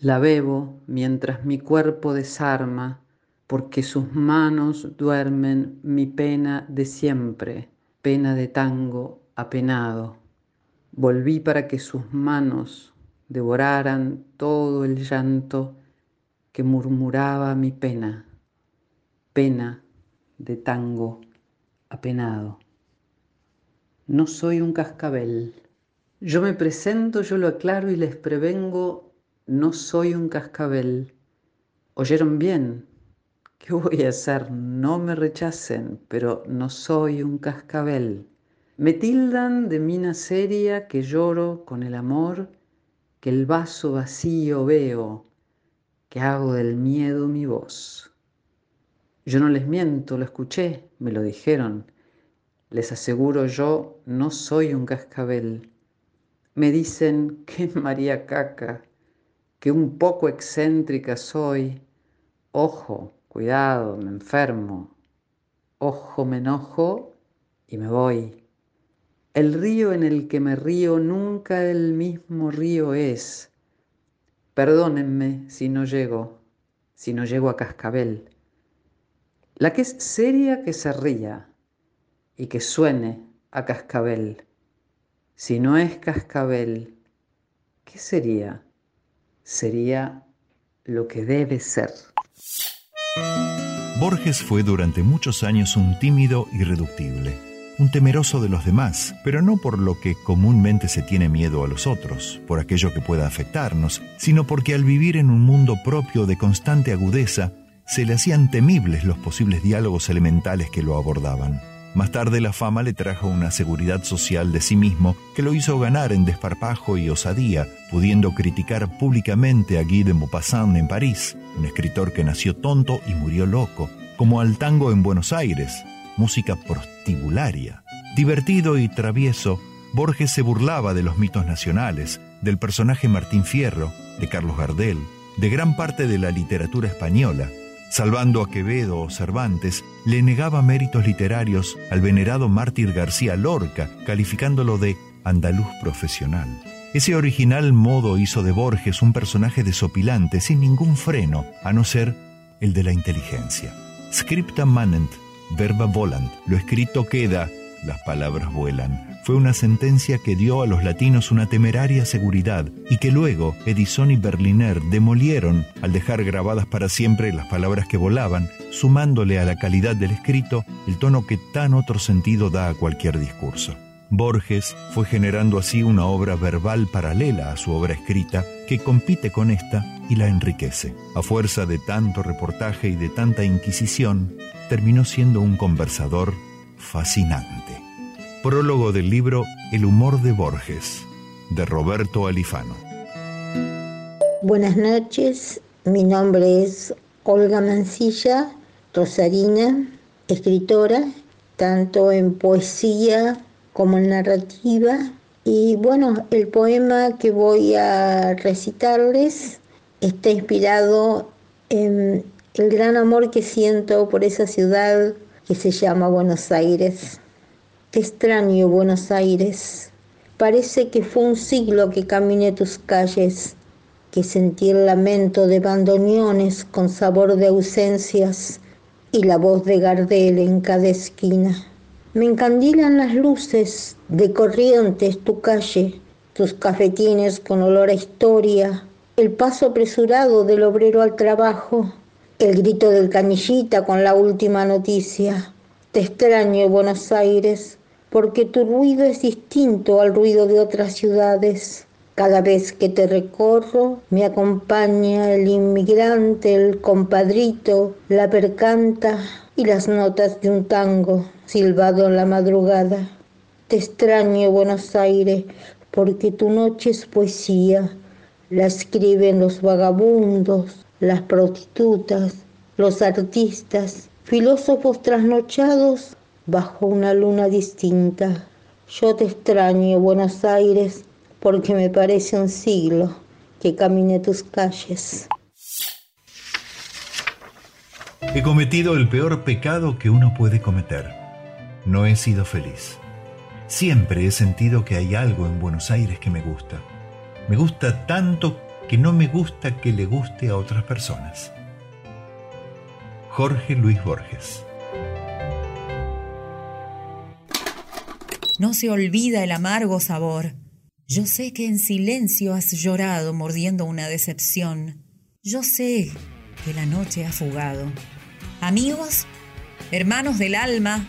La bebo mientras mi cuerpo desarma porque sus manos duermen mi pena de siempre, pena de tango apenado. Volví para que sus manos devoraran todo el llanto que murmuraba mi pena, pena de tango apenado. No soy un cascabel. Yo me presento, yo lo aclaro y les prevengo, no soy un cascabel. ¿Oyeron bien? ¿Qué voy a hacer? No me rechacen, pero no soy un cascabel. Me tildan de mina seria que lloro con el amor, que el vaso vacío veo, que hago del miedo mi voz. Yo no les miento, lo escuché, me lo dijeron. Les aseguro yo, no soy un cascabel. Me dicen que María Caca, que un poco excéntrica soy. Ojo, Cuidado, me enfermo. Ojo, me enojo y me voy. El río en el que me río nunca el mismo río es. Perdónenme si no llego, si no llego a cascabel. La que es seria que se ría y que suene a cascabel. Si no es cascabel, ¿qué sería? Sería lo que debe ser. Borges fue durante muchos años un tímido irreductible, un temeroso de los demás, pero no por lo que comúnmente se tiene miedo a los otros, por aquello que pueda afectarnos, sino porque al vivir en un mundo propio de constante agudeza, se le hacían temibles los posibles diálogos elementales que lo abordaban. Más tarde la fama le trajo una seguridad social de sí mismo que lo hizo ganar en desparpajo y osadía, pudiendo criticar públicamente a Guy de Maupassant en París, un escritor que nació tonto y murió loco, como al tango en Buenos Aires, música prostibularia. Divertido y travieso, Borges se burlaba de los mitos nacionales, del personaje Martín Fierro, de Carlos Gardel, de gran parte de la literatura española, Salvando a Quevedo o Cervantes, le negaba méritos literarios al venerado mártir García Lorca, calificándolo de andaluz profesional. Ese original modo hizo de Borges un personaje desopilante, sin ningún freno, a no ser el de la inteligencia. Scripta manent, verba volant, lo escrito queda, las palabras vuelan fue una sentencia que dio a los latinos una temeraria seguridad y que luego Edison y Berliner demolieron al dejar grabadas para siempre las palabras que volaban, sumándole a la calidad del escrito el tono que tan otro sentido da a cualquier discurso. Borges fue generando así una obra verbal paralela a su obra escrita que compite con esta y la enriquece. A fuerza de tanto reportaje y de tanta inquisición, terminó siendo un conversador fascinante. Prólogo del libro El humor de Borges, de Roberto Alifano. Buenas noches, mi nombre es Olga Mancilla, rosarina, escritora, tanto en poesía como en narrativa. Y bueno, el poema que voy a recitarles está inspirado en el gran amor que siento por esa ciudad que se llama Buenos Aires extraño Buenos Aires. Parece que fue un siglo que caminé tus calles, que sentí el lamento de bandoneones con sabor de ausencias y la voz de Gardel en cada esquina. Me encandilan las luces de corrientes tu calle, tus cafetines con olor a historia, el paso apresurado del obrero al trabajo, el grito del canillita con la última noticia Te extraño, Buenos Aires, porque tu ruido es distinto al ruido de otras ciudades. Cada vez que te recorro me acompaña el inmigrante, el compadrito, la percanta y las notas de un tango silbado en la madrugada. Te extraño, Buenos Aires, porque tu noche es poesía. La escriben los vagabundos, las prostitutas, los artistas, filósofos trasnochados bajo una luna distinta. Yo te extraño, Buenos Aires, porque me parece un siglo que caminé tus calles. He cometido el peor pecado que uno puede cometer. No he sido feliz. Siempre he sentido que hay algo en Buenos Aires que me gusta. Me gusta tanto que no me gusta que le guste a otras personas. Jorge Luis Borges No se olvida el amargo sabor. Yo sé que en silencio has llorado mordiendo una decepción. Yo sé que la noche ha fugado. Amigos, hermanos del alma,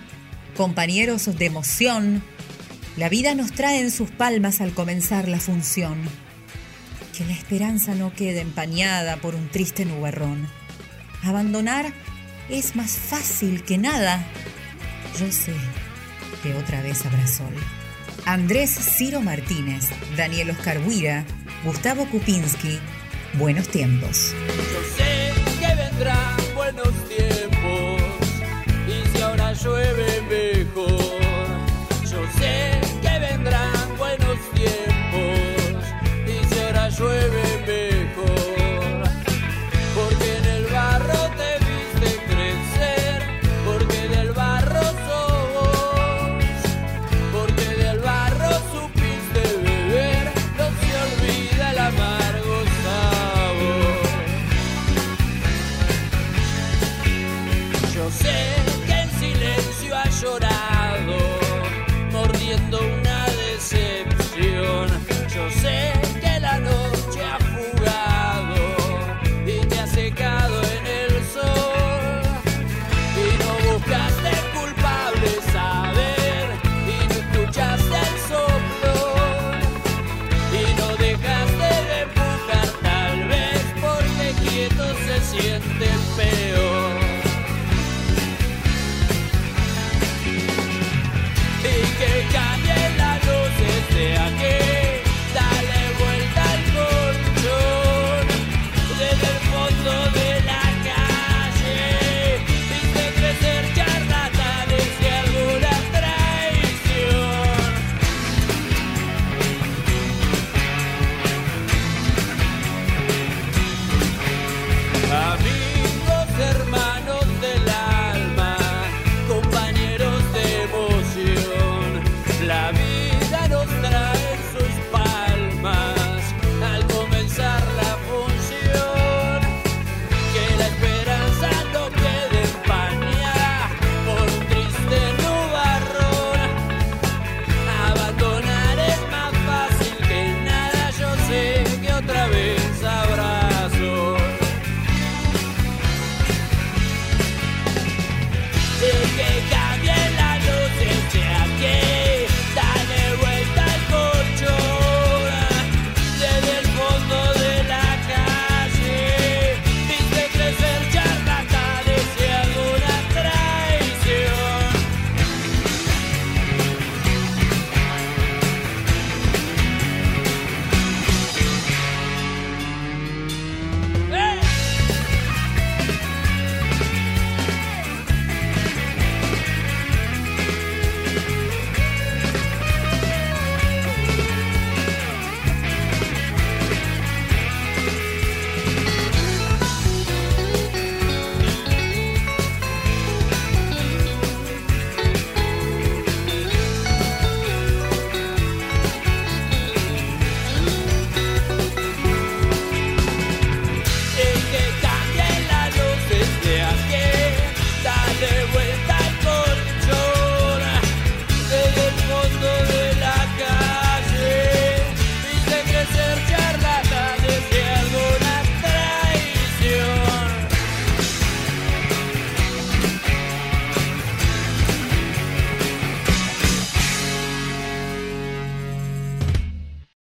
compañeros de emoción, la vida nos trae en sus palmas al comenzar la función. Que la esperanza no quede empañada por un triste nubarrón. Abandonar es más fácil que nada. Yo sé que otra vez habrá sol. Andrés Ciro Martínez, Daniel Oscar Huira, Gustavo Kupinski, Buenos Tiempos. Yo sé que vendrán